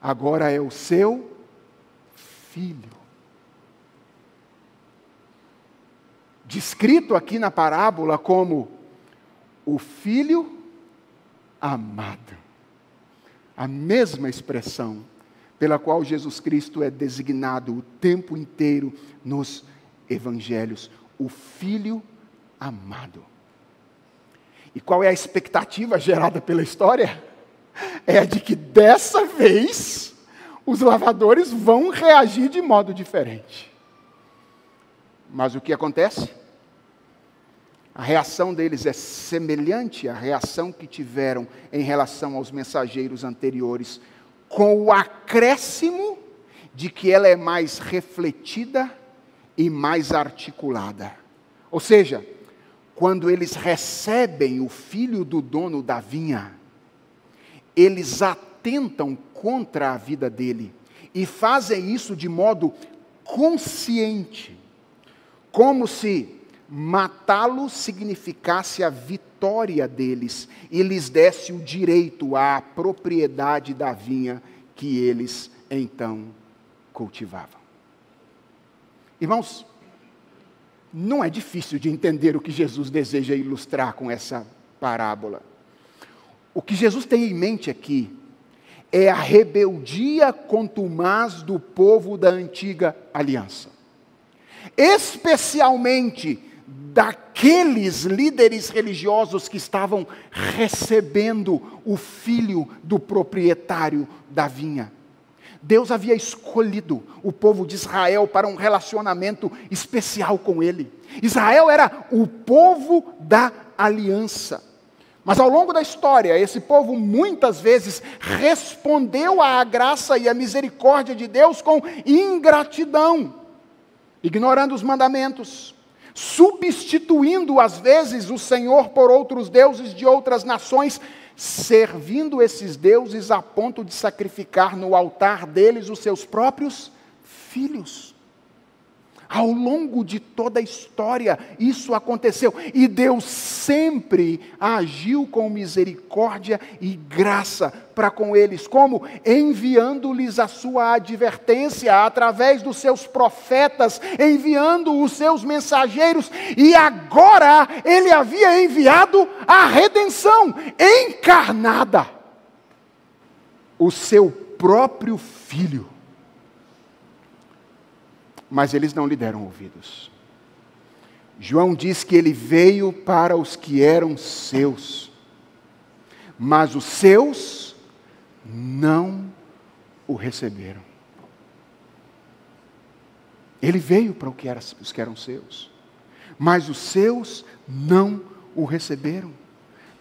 agora é o seu filho. Descrito aqui na parábola como o filho amado. A mesma expressão pela qual Jesus Cristo é designado o tempo inteiro nos evangelhos, o filho amado. E qual é a expectativa gerada pela história? É a de que dessa vez os lavradores vão reagir de modo diferente. Mas o que acontece? A reação deles é semelhante à reação que tiveram em relação aos mensageiros anteriores, com o acréscimo de que ela é mais refletida e mais articulada. Ou seja, quando eles recebem o filho do dono da vinha, eles atentam contra a vida dele e fazem isso de modo consciente, como se matá-lo significasse a vitória deles e lhes desse o direito à propriedade da vinha que eles então cultivavam. Irmãos, não é difícil de entender o que Jesus deseja ilustrar com essa parábola. O que Jesus tem em mente aqui é a rebeldia contumaz do povo da antiga aliança. Especialmente daqueles líderes religiosos que estavam recebendo o filho do proprietário da vinha. Deus havia escolhido o povo de Israel para um relacionamento especial com ele. Israel era o povo da aliança. Mas ao longo da história, esse povo muitas vezes respondeu à graça e à misericórdia de Deus com ingratidão, ignorando os mandamentos, substituindo às vezes o Senhor por outros deuses de outras nações, servindo esses deuses a ponto de sacrificar no altar deles os seus próprios filhos. Ao longo de toda a história, isso aconteceu. E Deus sempre agiu com misericórdia e graça para com eles. Como? Enviando-lhes a sua advertência através dos seus profetas, enviando os seus mensageiros. E agora ele havia enviado a redenção encarnada. O seu próprio filho mas eles não lhe deram ouvidos. João diz que ele veio para os que eram seus, mas os seus não o receberam. Ele veio para os que eram seus, mas os seus não o receberam.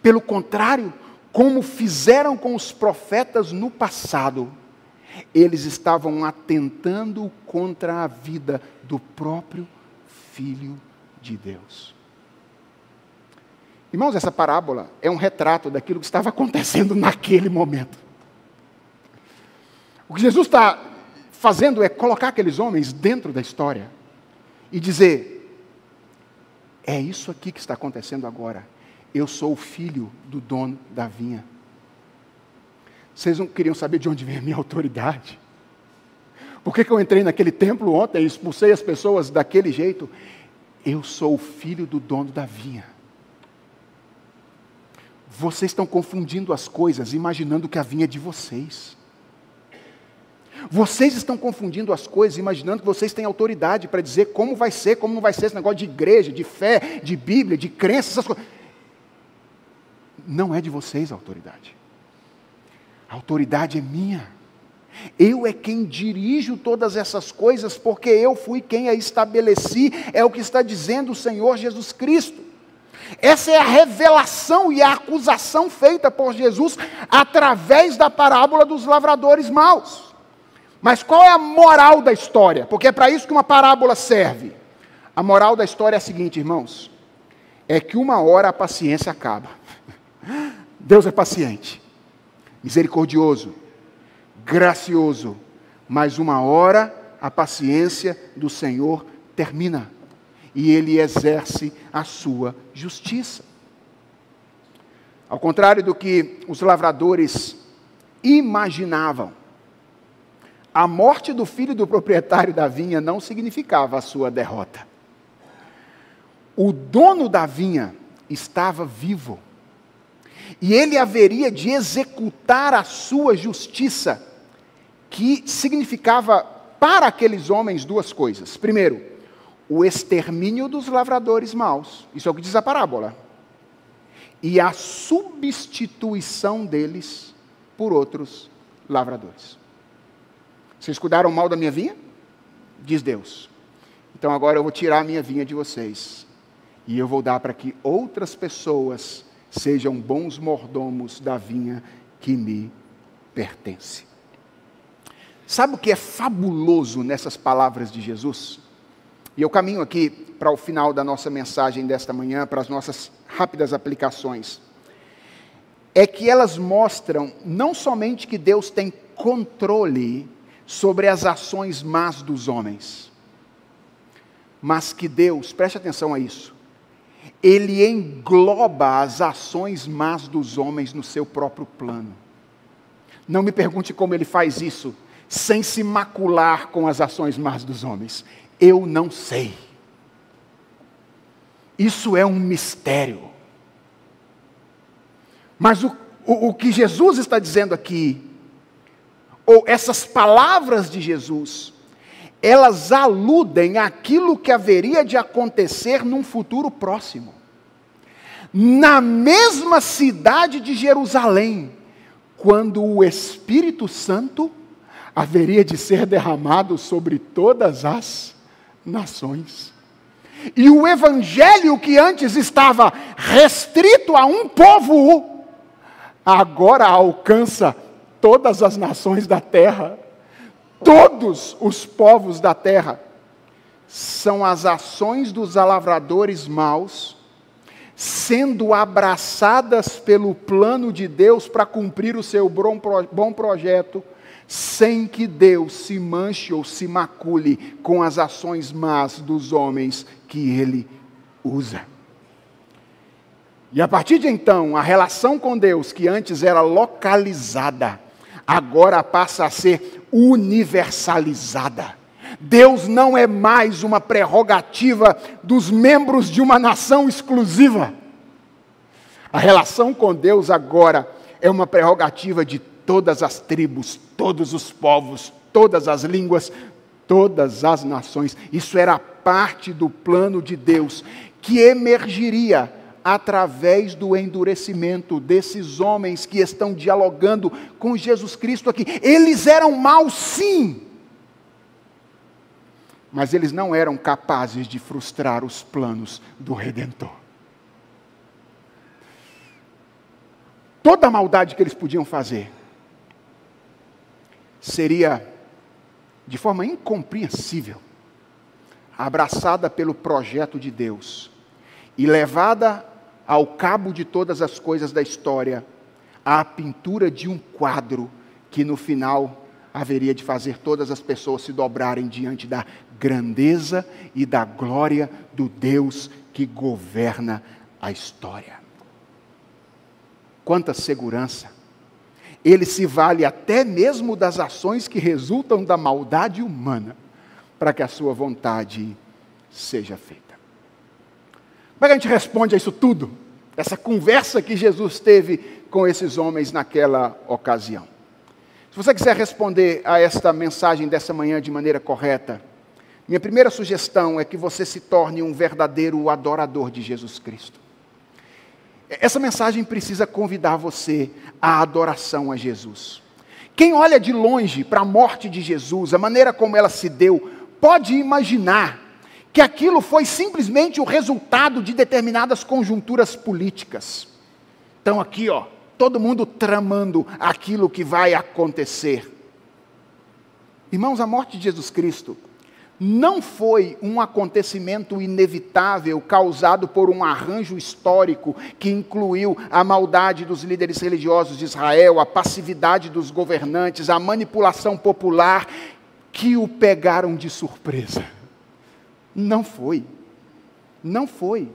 Pelo contrário, como fizeram com os profetas no passado, eles estavam atentando contra a vida do próprio Filho de Deus. Irmãos, essa parábola é um retrato daquilo que estava acontecendo naquele momento. O que Jesus está fazendo é colocar aqueles homens dentro da história e dizer: é isso aqui que está acontecendo agora. Eu sou o filho do dono da vinha. Vocês não queriam saber de onde vem a minha autoridade? Por que, que eu entrei naquele templo ontem e expulsei as pessoas daquele jeito? Eu sou o filho do dono da vinha. Vocês estão confundindo as coisas, imaginando que a vinha é de vocês. Vocês estão confundindo as coisas, imaginando que vocês têm autoridade para dizer como vai ser, como não vai ser esse negócio de igreja, de fé, de Bíblia, de crença, essas coisas. Não é de vocês a autoridade. A autoridade é minha. Eu é quem dirijo todas essas coisas, porque eu fui quem a estabeleci, é o que está dizendo o Senhor Jesus Cristo. Essa é a revelação e a acusação feita por Jesus através da parábola dos lavradores maus. Mas qual é a moral da história? Porque é para isso que uma parábola serve. A moral da história é a seguinte, irmãos: é que uma hora a paciência acaba. Deus é paciente misericordioso, gracioso, mas uma hora a paciência do Senhor termina e ele exerce a sua justiça. Ao contrário do que os lavradores imaginavam, a morte do filho do proprietário da vinha não significava a sua derrota. O dono da vinha estava vivo e ele haveria de executar a sua justiça, que significava para aqueles homens duas coisas. Primeiro, o extermínio dos lavradores maus. Isso é o que diz a parábola. E a substituição deles por outros lavradores. Vocês cuidaram mal da minha vinha? Diz Deus. Então agora eu vou tirar a minha vinha de vocês. E eu vou dar para que outras pessoas sejam bons mordomos da vinha que me pertence. Sabe o que é fabuloso nessas palavras de Jesus? E eu caminho aqui para o final da nossa mensagem desta manhã, para as nossas rápidas aplicações. É que elas mostram não somente que Deus tem controle sobre as ações más dos homens, mas que Deus, preste atenção a isso, ele engloba as ações más dos homens no seu próprio plano. Não me pergunte como ele faz isso, sem se macular com as ações más dos homens. Eu não sei. Isso é um mistério. Mas o, o, o que Jesus está dizendo aqui, ou essas palavras de Jesus, elas aludem àquilo que haveria de acontecer num futuro próximo. Na mesma cidade de Jerusalém, quando o Espírito Santo haveria de ser derramado sobre todas as nações. E o evangelho que antes estava restrito a um povo, agora alcança todas as nações da terra. Todos os povos da terra são as ações dos alavradores maus sendo abraçadas pelo plano de Deus para cumprir o seu bom projeto sem que Deus se manche ou se macule com as ações más dos homens que ele usa. E a partir de então, a relação com Deus, que antes era localizada, agora passa a ser universalizada. Deus não é mais uma prerrogativa dos membros de uma nação exclusiva. A relação com Deus agora é uma prerrogativa de todas as tribos, todos os povos, todas as línguas, todas as nações. Isso era parte do plano de Deus que emergiria através do endurecimento desses homens que estão dialogando com Jesus Cristo aqui. Eles eram maus, sim, mas eles não eram capazes de frustrar os planos do Redentor. Toda a maldade que eles podiam fazer seria, de forma incompreensível, abraçada pelo projeto de Deus e levada ao cabo de todas as coisas da história à pintura de um quadro que no final haveria de fazer todas as pessoas se dobrarem diante da grandeza e da glória do Deus que governa a história. Quanta segurança! ele se vale até mesmo das ações que resultam da maldade humana, para que a sua vontade seja feita. Como é que a gente responde a isso tudo? Essa conversa que Jesus teve com esses homens naquela ocasião. Se você quiser responder a esta mensagem dessa manhã de maneira correta, minha primeira sugestão é que você se torne um verdadeiro adorador de Jesus Cristo. Essa mensagem precisa convidar você à adoração a Jesus. Quem olha de longe para a morte de Jesus, a maneira como ela se deu, pode imaginar que aquilo foi simplesmente o resultado de determinadas conjunturas políticas. Então, aqui, ó, todo mundo tramando aquilo que vai acontecer. Irmãos, a morte de Jesus Cristo não foi um acontecimento inevitável causado por um arranjo histórico que incluiu a maldade dos líderes religiosos de Israel, a passividade dos governantes, a manipulação popular que o pegaram de surpresa. Não foi. Não foi.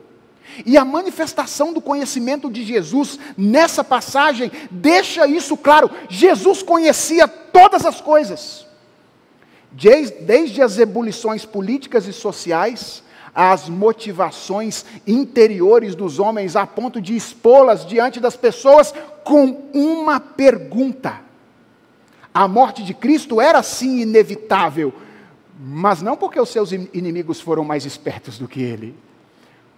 E a manifestação do conhecimento de Jesus nessa passagem deixa isso claro. Jesus conhecia todas as coisas desde as ebulições políticas e sociais, às motivações interiores dos homens, a ponto de expô-las diante das pessoas com uma pergunta. A morte de Cristo era sim inevitável, Mas não porque os seus inimigos foram mais espertos do que ele,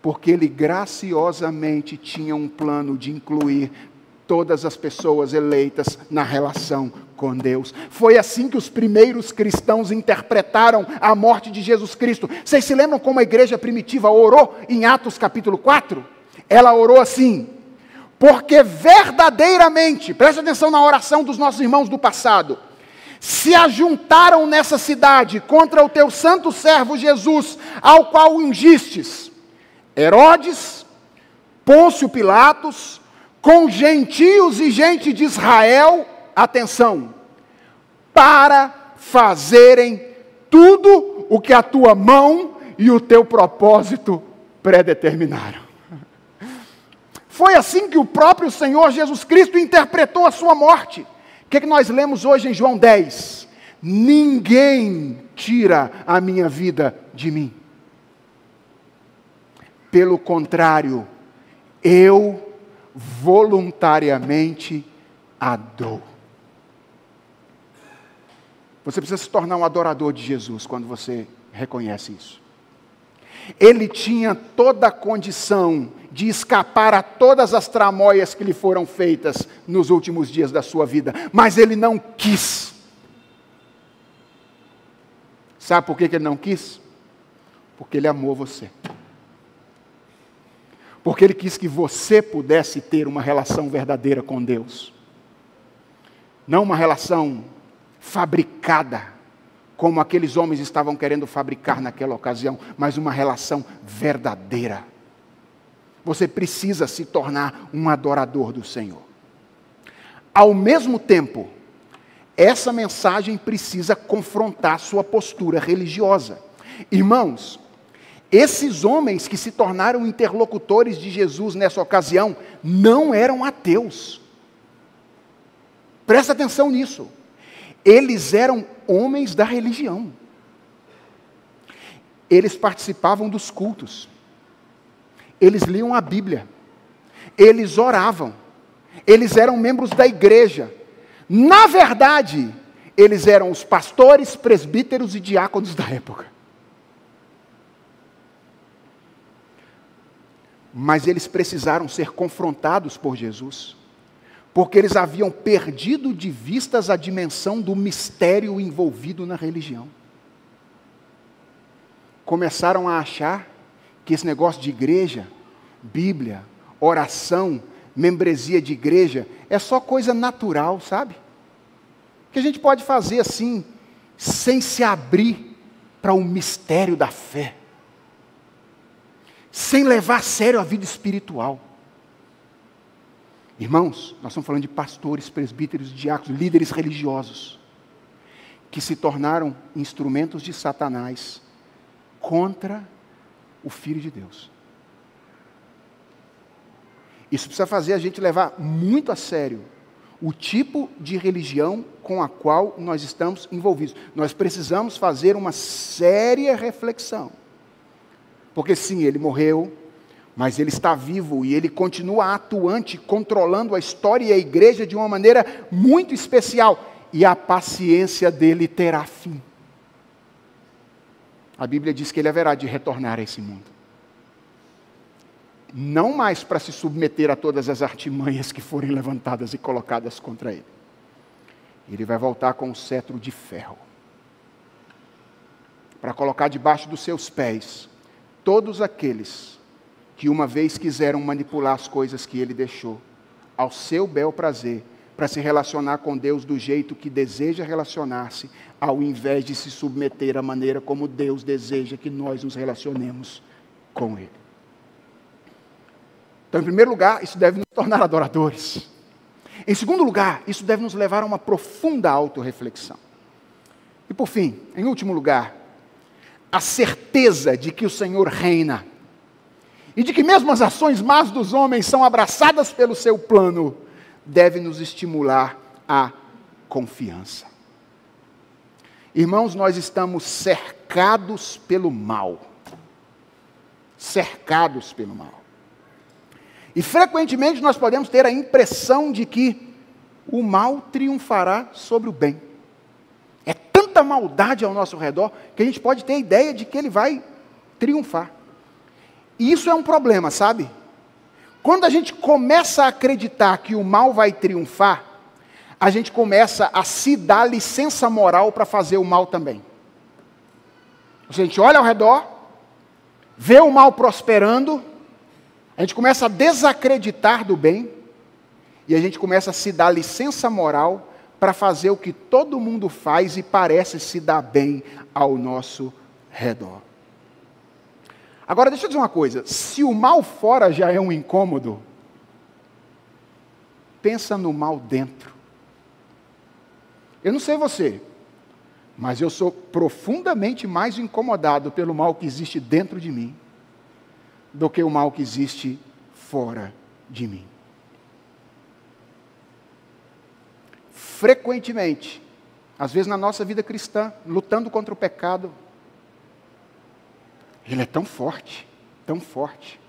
porque ele graciosamente tinha um plano de incluir todas as pessoas eleitas na relação com Deus. Foi assim que os primeiros cristãos interpretaram a morte de Jesus Cristo. Vocês se lembram como a igreja primitiva orou em Atos capítulo 4? Ela orou assim: porque verdadeiramente, preste atenção na oração dos nossos irmãos do passado, se ajuntaram nessa cidade contra o teu santo servo Jesus, ao qual ungistes Herodes, Pôncio Pilatos, com gentios e gente de Israel, atenção, para fazerem tudo o que a tua mão e o teu propósito predeterminaram. Foi assim que o próprio Senhor Jesus Cristo interpretou a sua morte. O que, é que nós lemos hoje em João 10? Ninguém tira a minha vida de mim. Pelo contrário, eu voluntariamente a dou. Você precisa se tornar um adorador de Jesus quando você reconhece isso. Ele tinha toda a condição de escapar a todas as tramóias que lhe foram feitas nos últimos dias da sua vida, mas ele não quis. Sabe por que ele não quis? Porque ele amou você. Porque ele quis que você pudesse ter uma relação verdadeira com Deus. Não uma relação fabricada, como aqueles homens estavam querendo fabricar naquela ocasião, mas uma relação verdadeira. Você precisa se tornar um adorador do Senhor. Ao mesmo tempo, essa mensagem precisa confrontar sua postura religiosa. Irmãos, esses homens que se tornaram interlocutores de Jesus nessa ocasião não eram ateus. Presta atenção nisso. Eles eram homens da religião. Eles participavam dos cultos. Eles liam a Bíblia. Eles oravam. Eles eram membros da igreja. Na verdade, eles eram os pastores, presbíteros e diáconos da época. Mas eles precisaram ser confrontados por Jesus porque eles haviam perdido de vistas a dimensão do mistério envolvido na religião. Começaram a achar que esse negócio de igreja, Bíblia, oração, membresia de igreja, é só coisa natural, sabe? Que a gente pode fazer assim, sem se abrir para o mistério da fé, sem levar a sério a vida espiritual. Irmãos, nós estamos falando de pastores, presbíteros, diáconos, líderes religiosos, que se tornaram instrumentos de Satanás contra o Filho de Deus. Isso precisa fazer a gente levar muito a sério o tipo de religião com a qual nós estamos envolvidos. Nós precisamos fazer uma séria reflexão. Porque sim, ele morreu, mas ele está vivo e ele continua atuante, controlando a história e a igreja de uma maneira muito especial, e a paciência dele terá fim. A Bíblia diz que ele haverá de retornar a esse mundo. Não mais para se submeter a todas as artimanhas que forem levantadas e colocadas contra ele. Ele vai voltar com um cetro de ferro para colocar debaixo dos seus pés todos aqueles que uma vez quiseram manipular as coisas que ele deixou, ao seu bel prazer, para se relacionar com Deus do jeito que deseja relacionar-se, ao invés de se submeter à maneira como Deus deseja que nós nos relacionemos com Ele. Então, em primeiro lugar, isso deve nos tornar adoradores. Em segundo lugar, isso deve nos levar a uma profunda autorreflexão. E por fim, em último lugar, a certeza de que o Senhor reina e de que mesmo as ações más dos homens são abraçadas pelo seu plano, deve nos estimular à confiança. Irmãos, nós estamos cercados pelo mal. Cercados pelo mal. E frequentemente nós podemos ter a impressão de que o mal triunfará sobre o bem tanta maldade ao nosso redor que a gente pode ter a ideia de que ele vai triunfar. E isso é um problema, sabe? Quando a gente começa a acreditar que o mal vai triunfar, a gente começa a se dar licença moral para fazer o mal também. A gente olha ao redor, vê o mal prosperando, a gente começa a desacreditar do bem, e a gente começa a se dar licença moral para fazer o que todo mundo faz e parece se dar bem ao nosso redor. Agora, deixa eu dizer uma coisa: se o mal fora já é um incômodo, pensa no mal dentro. Eu não sei você, mas eu sou profundamente mais incomodado pelo mal que existe dentro de mim do que o mal que existe fora de mim. Frequentemente, às vezes na nossa vida cristã, lutando contra o pecado, ele é tão forte, tão forte,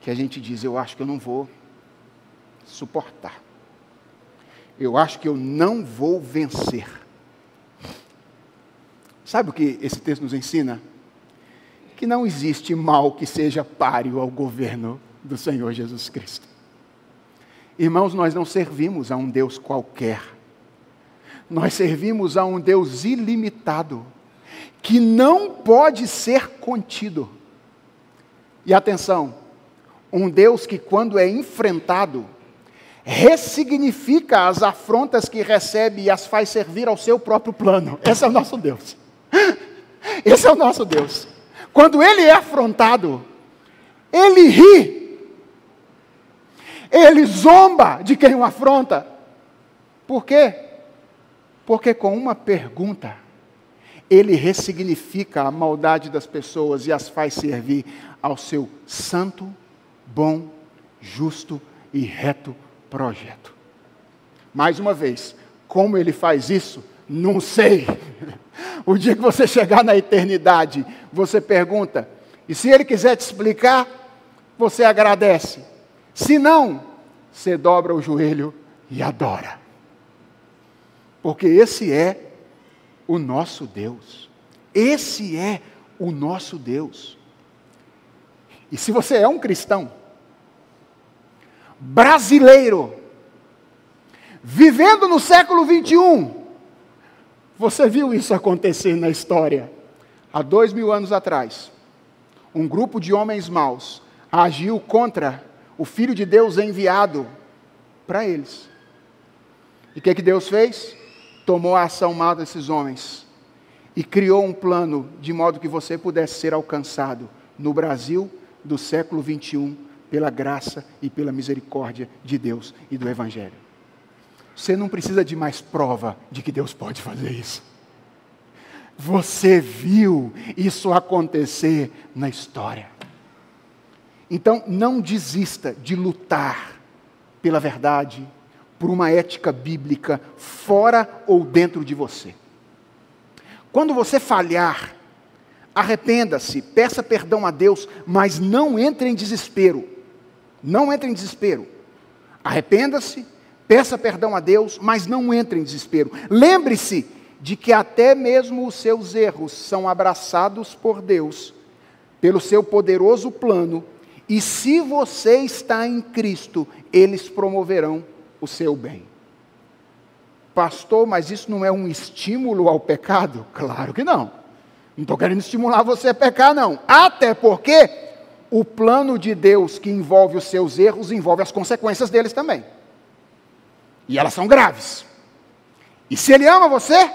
que a gente diz: Eu acho que eu não vou suportar. Eu acho que eu não vou vencer. Sabe o que esse texto nos ensina? Que não existe mal que seja páreo ao governo do Senhor Jesus Cristo. Irmãos, nós não servimos a um Deus qualquer. Nós servimos a um Deus ilimitado que não pode ser contido. E atenção, um Deus que, quando é enfrentado, ressignifica as afrontas que recebe e as faz servir ao seu próprio plano. Esse é o nosso Deus. Esse é o nosso Deus. Quando ele é afrontado, ele ri, ele zomba de quem o afronta. Por quê? Porque com uma pergunta, ele ressignifica a maldade das pessoas e as faz servir ao seu santo, bom, justo e reto projeto. Mais uma vez, como ele faz isso? Não sei. O dia que você chegar na eternidade, você pergunta, e se ele quiser te explicar, você agradece. Se não, você dobra o joelho e adora. Porque esse é o nosso Deus. Esse é o nosso Deus. E se você é um cristão, brasileiro, vivendo no século 21, você viu isso acontecer na história. Há dois mil anos atrás, um grupo de homens maus agiu contra o Filho de Deus enviado para eles. E o que, que Deus fez? Tomou a ação mal desses homens e criou um plano de modo que você pudesse ser alcançado no Brasil do século 21 pela graça e pela misericórdia de Deus e do Evangelho. Você não precisa de mais prova de que Deus pode fazer isso. Você viu isso acontecer na história. Então, não desista de lutar pela verdade, por uma ética bíblica fora ou dentro de você. Quando você falhar, arrependa-se, peça perdão a Deus, mas não entre em desespero. Não entre em desespero. Arrependa-se, peça perdão a Deus, mas não entre em desespero. Lembre-se de que até mesmo os seus erros são abraçados por Deus, pelo seu poderoso plano, e se você está em Cristo, eles promoverão o seu bem. Pastor, mas isso não é um estímulo ao pecado? Claro que não. Não estou querendo estimular você a pecar, não. Até porque o plano de Deus que envolve os seus erros envolve as consequências deles também. E elas são graves. E se ele ama você,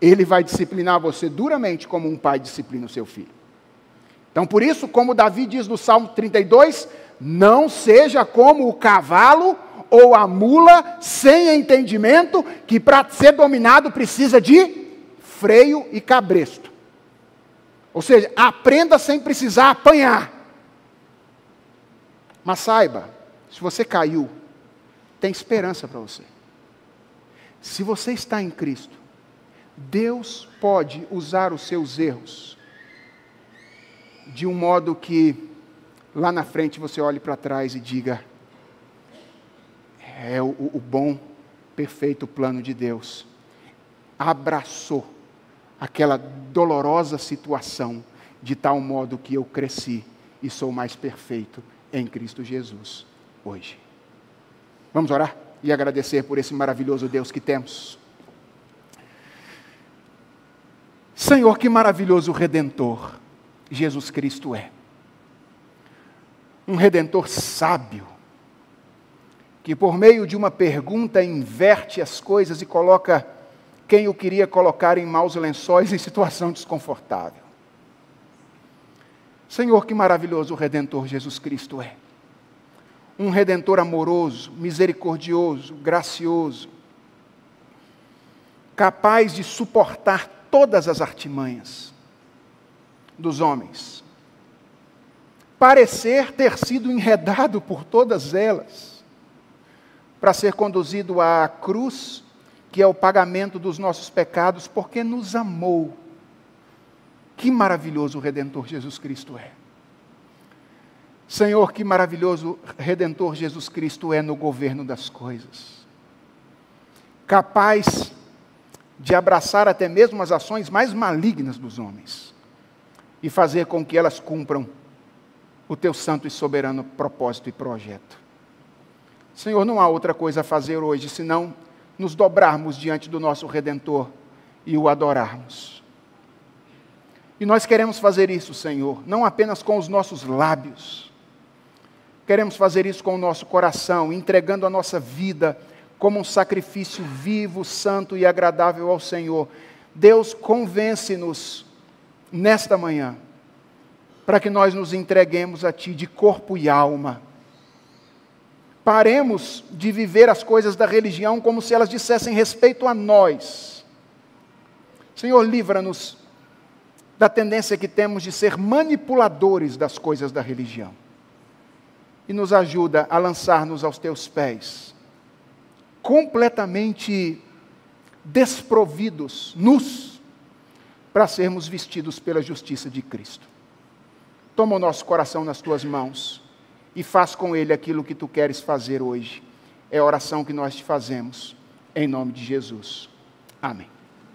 ele vai disciplinar você duramente como um pai disciplina o seu filho. Então, por isso, como Davi diz no Salmo 32, não seja como o cavalo ou a mula sem entendimento, que para ser dominado precisa de freio e cabresto. Ou seja, aprenda sem precisar apanhar. Mas saiba, se você caiu, tem esperança para você. Se você está em Cristo, Deus pode usar os seus erros de um modo que lá na frente você olhe para trás e diga: é o, o bom, perfeito plano de Deus. abraçou aquela dolorosa situação de tal modo que eu cresci e sou mais perfeito em Cristo Jesus hoje. Vamos orar e agradecer por esse maravilhoso Deus que temos. Senhor, que maravilhoso redentor Jesus Cristo é. Um redentor sábio, que por meio de uma pergunta inverte as coisas e coloca quem o queria colocar em maus lençóis em situação desconfortável. Senhor, que maravilhoso o redentor Jesus Cristo é. Um redentor amoroso, misericordioso, gracioso, capaz de suportar todas as artimanhas dos homens. Parecer ter sido enredado por todas elas, para ser conduzido à cruz, que é o pagamento dos nossos pecados, porque nos amou. Que maravilhoso o Redentor Jesus Cristo é. Senhor, que maravilhoso Redentor Jesus Cristo é no governo das coisas. Capaz de abraçar até mesmo as ações mais malignas dos homens e fazer com que elas cumpram o teu santo e soberano propósito e projeto. Senhor, não há outra coisa a fazer hoje senão nos dobrarmos diante do nosso Redentor e o adorarmos. E nós queremos fazer isso, Senhor, não apenas com os nossos lábios, queremos fazer isso com o nosso coração, entregando a nossa vida como um sacrifício vivo, santo e agradável ao Senhor. Deus convence-nos nesta manhã, para que nós nos entreguemos a Ti de corpo e alma. Paremos de viver as coisas da religião como se elas dissessem respeito a nós. Senhor, livra-nos da tendência que temos de ser manipuladores das coisas da religião. E nos ajuda a lançar-nos aos teus pés completamente desprovidos, nus, para sermos vestidos pela justiça de Cristo. Toma o nosso coração nas tuas mãos e faz com ele aquilo que tu queres fazer hoje. É a oração que nós te fazemos, em nome de Jesus. Amém.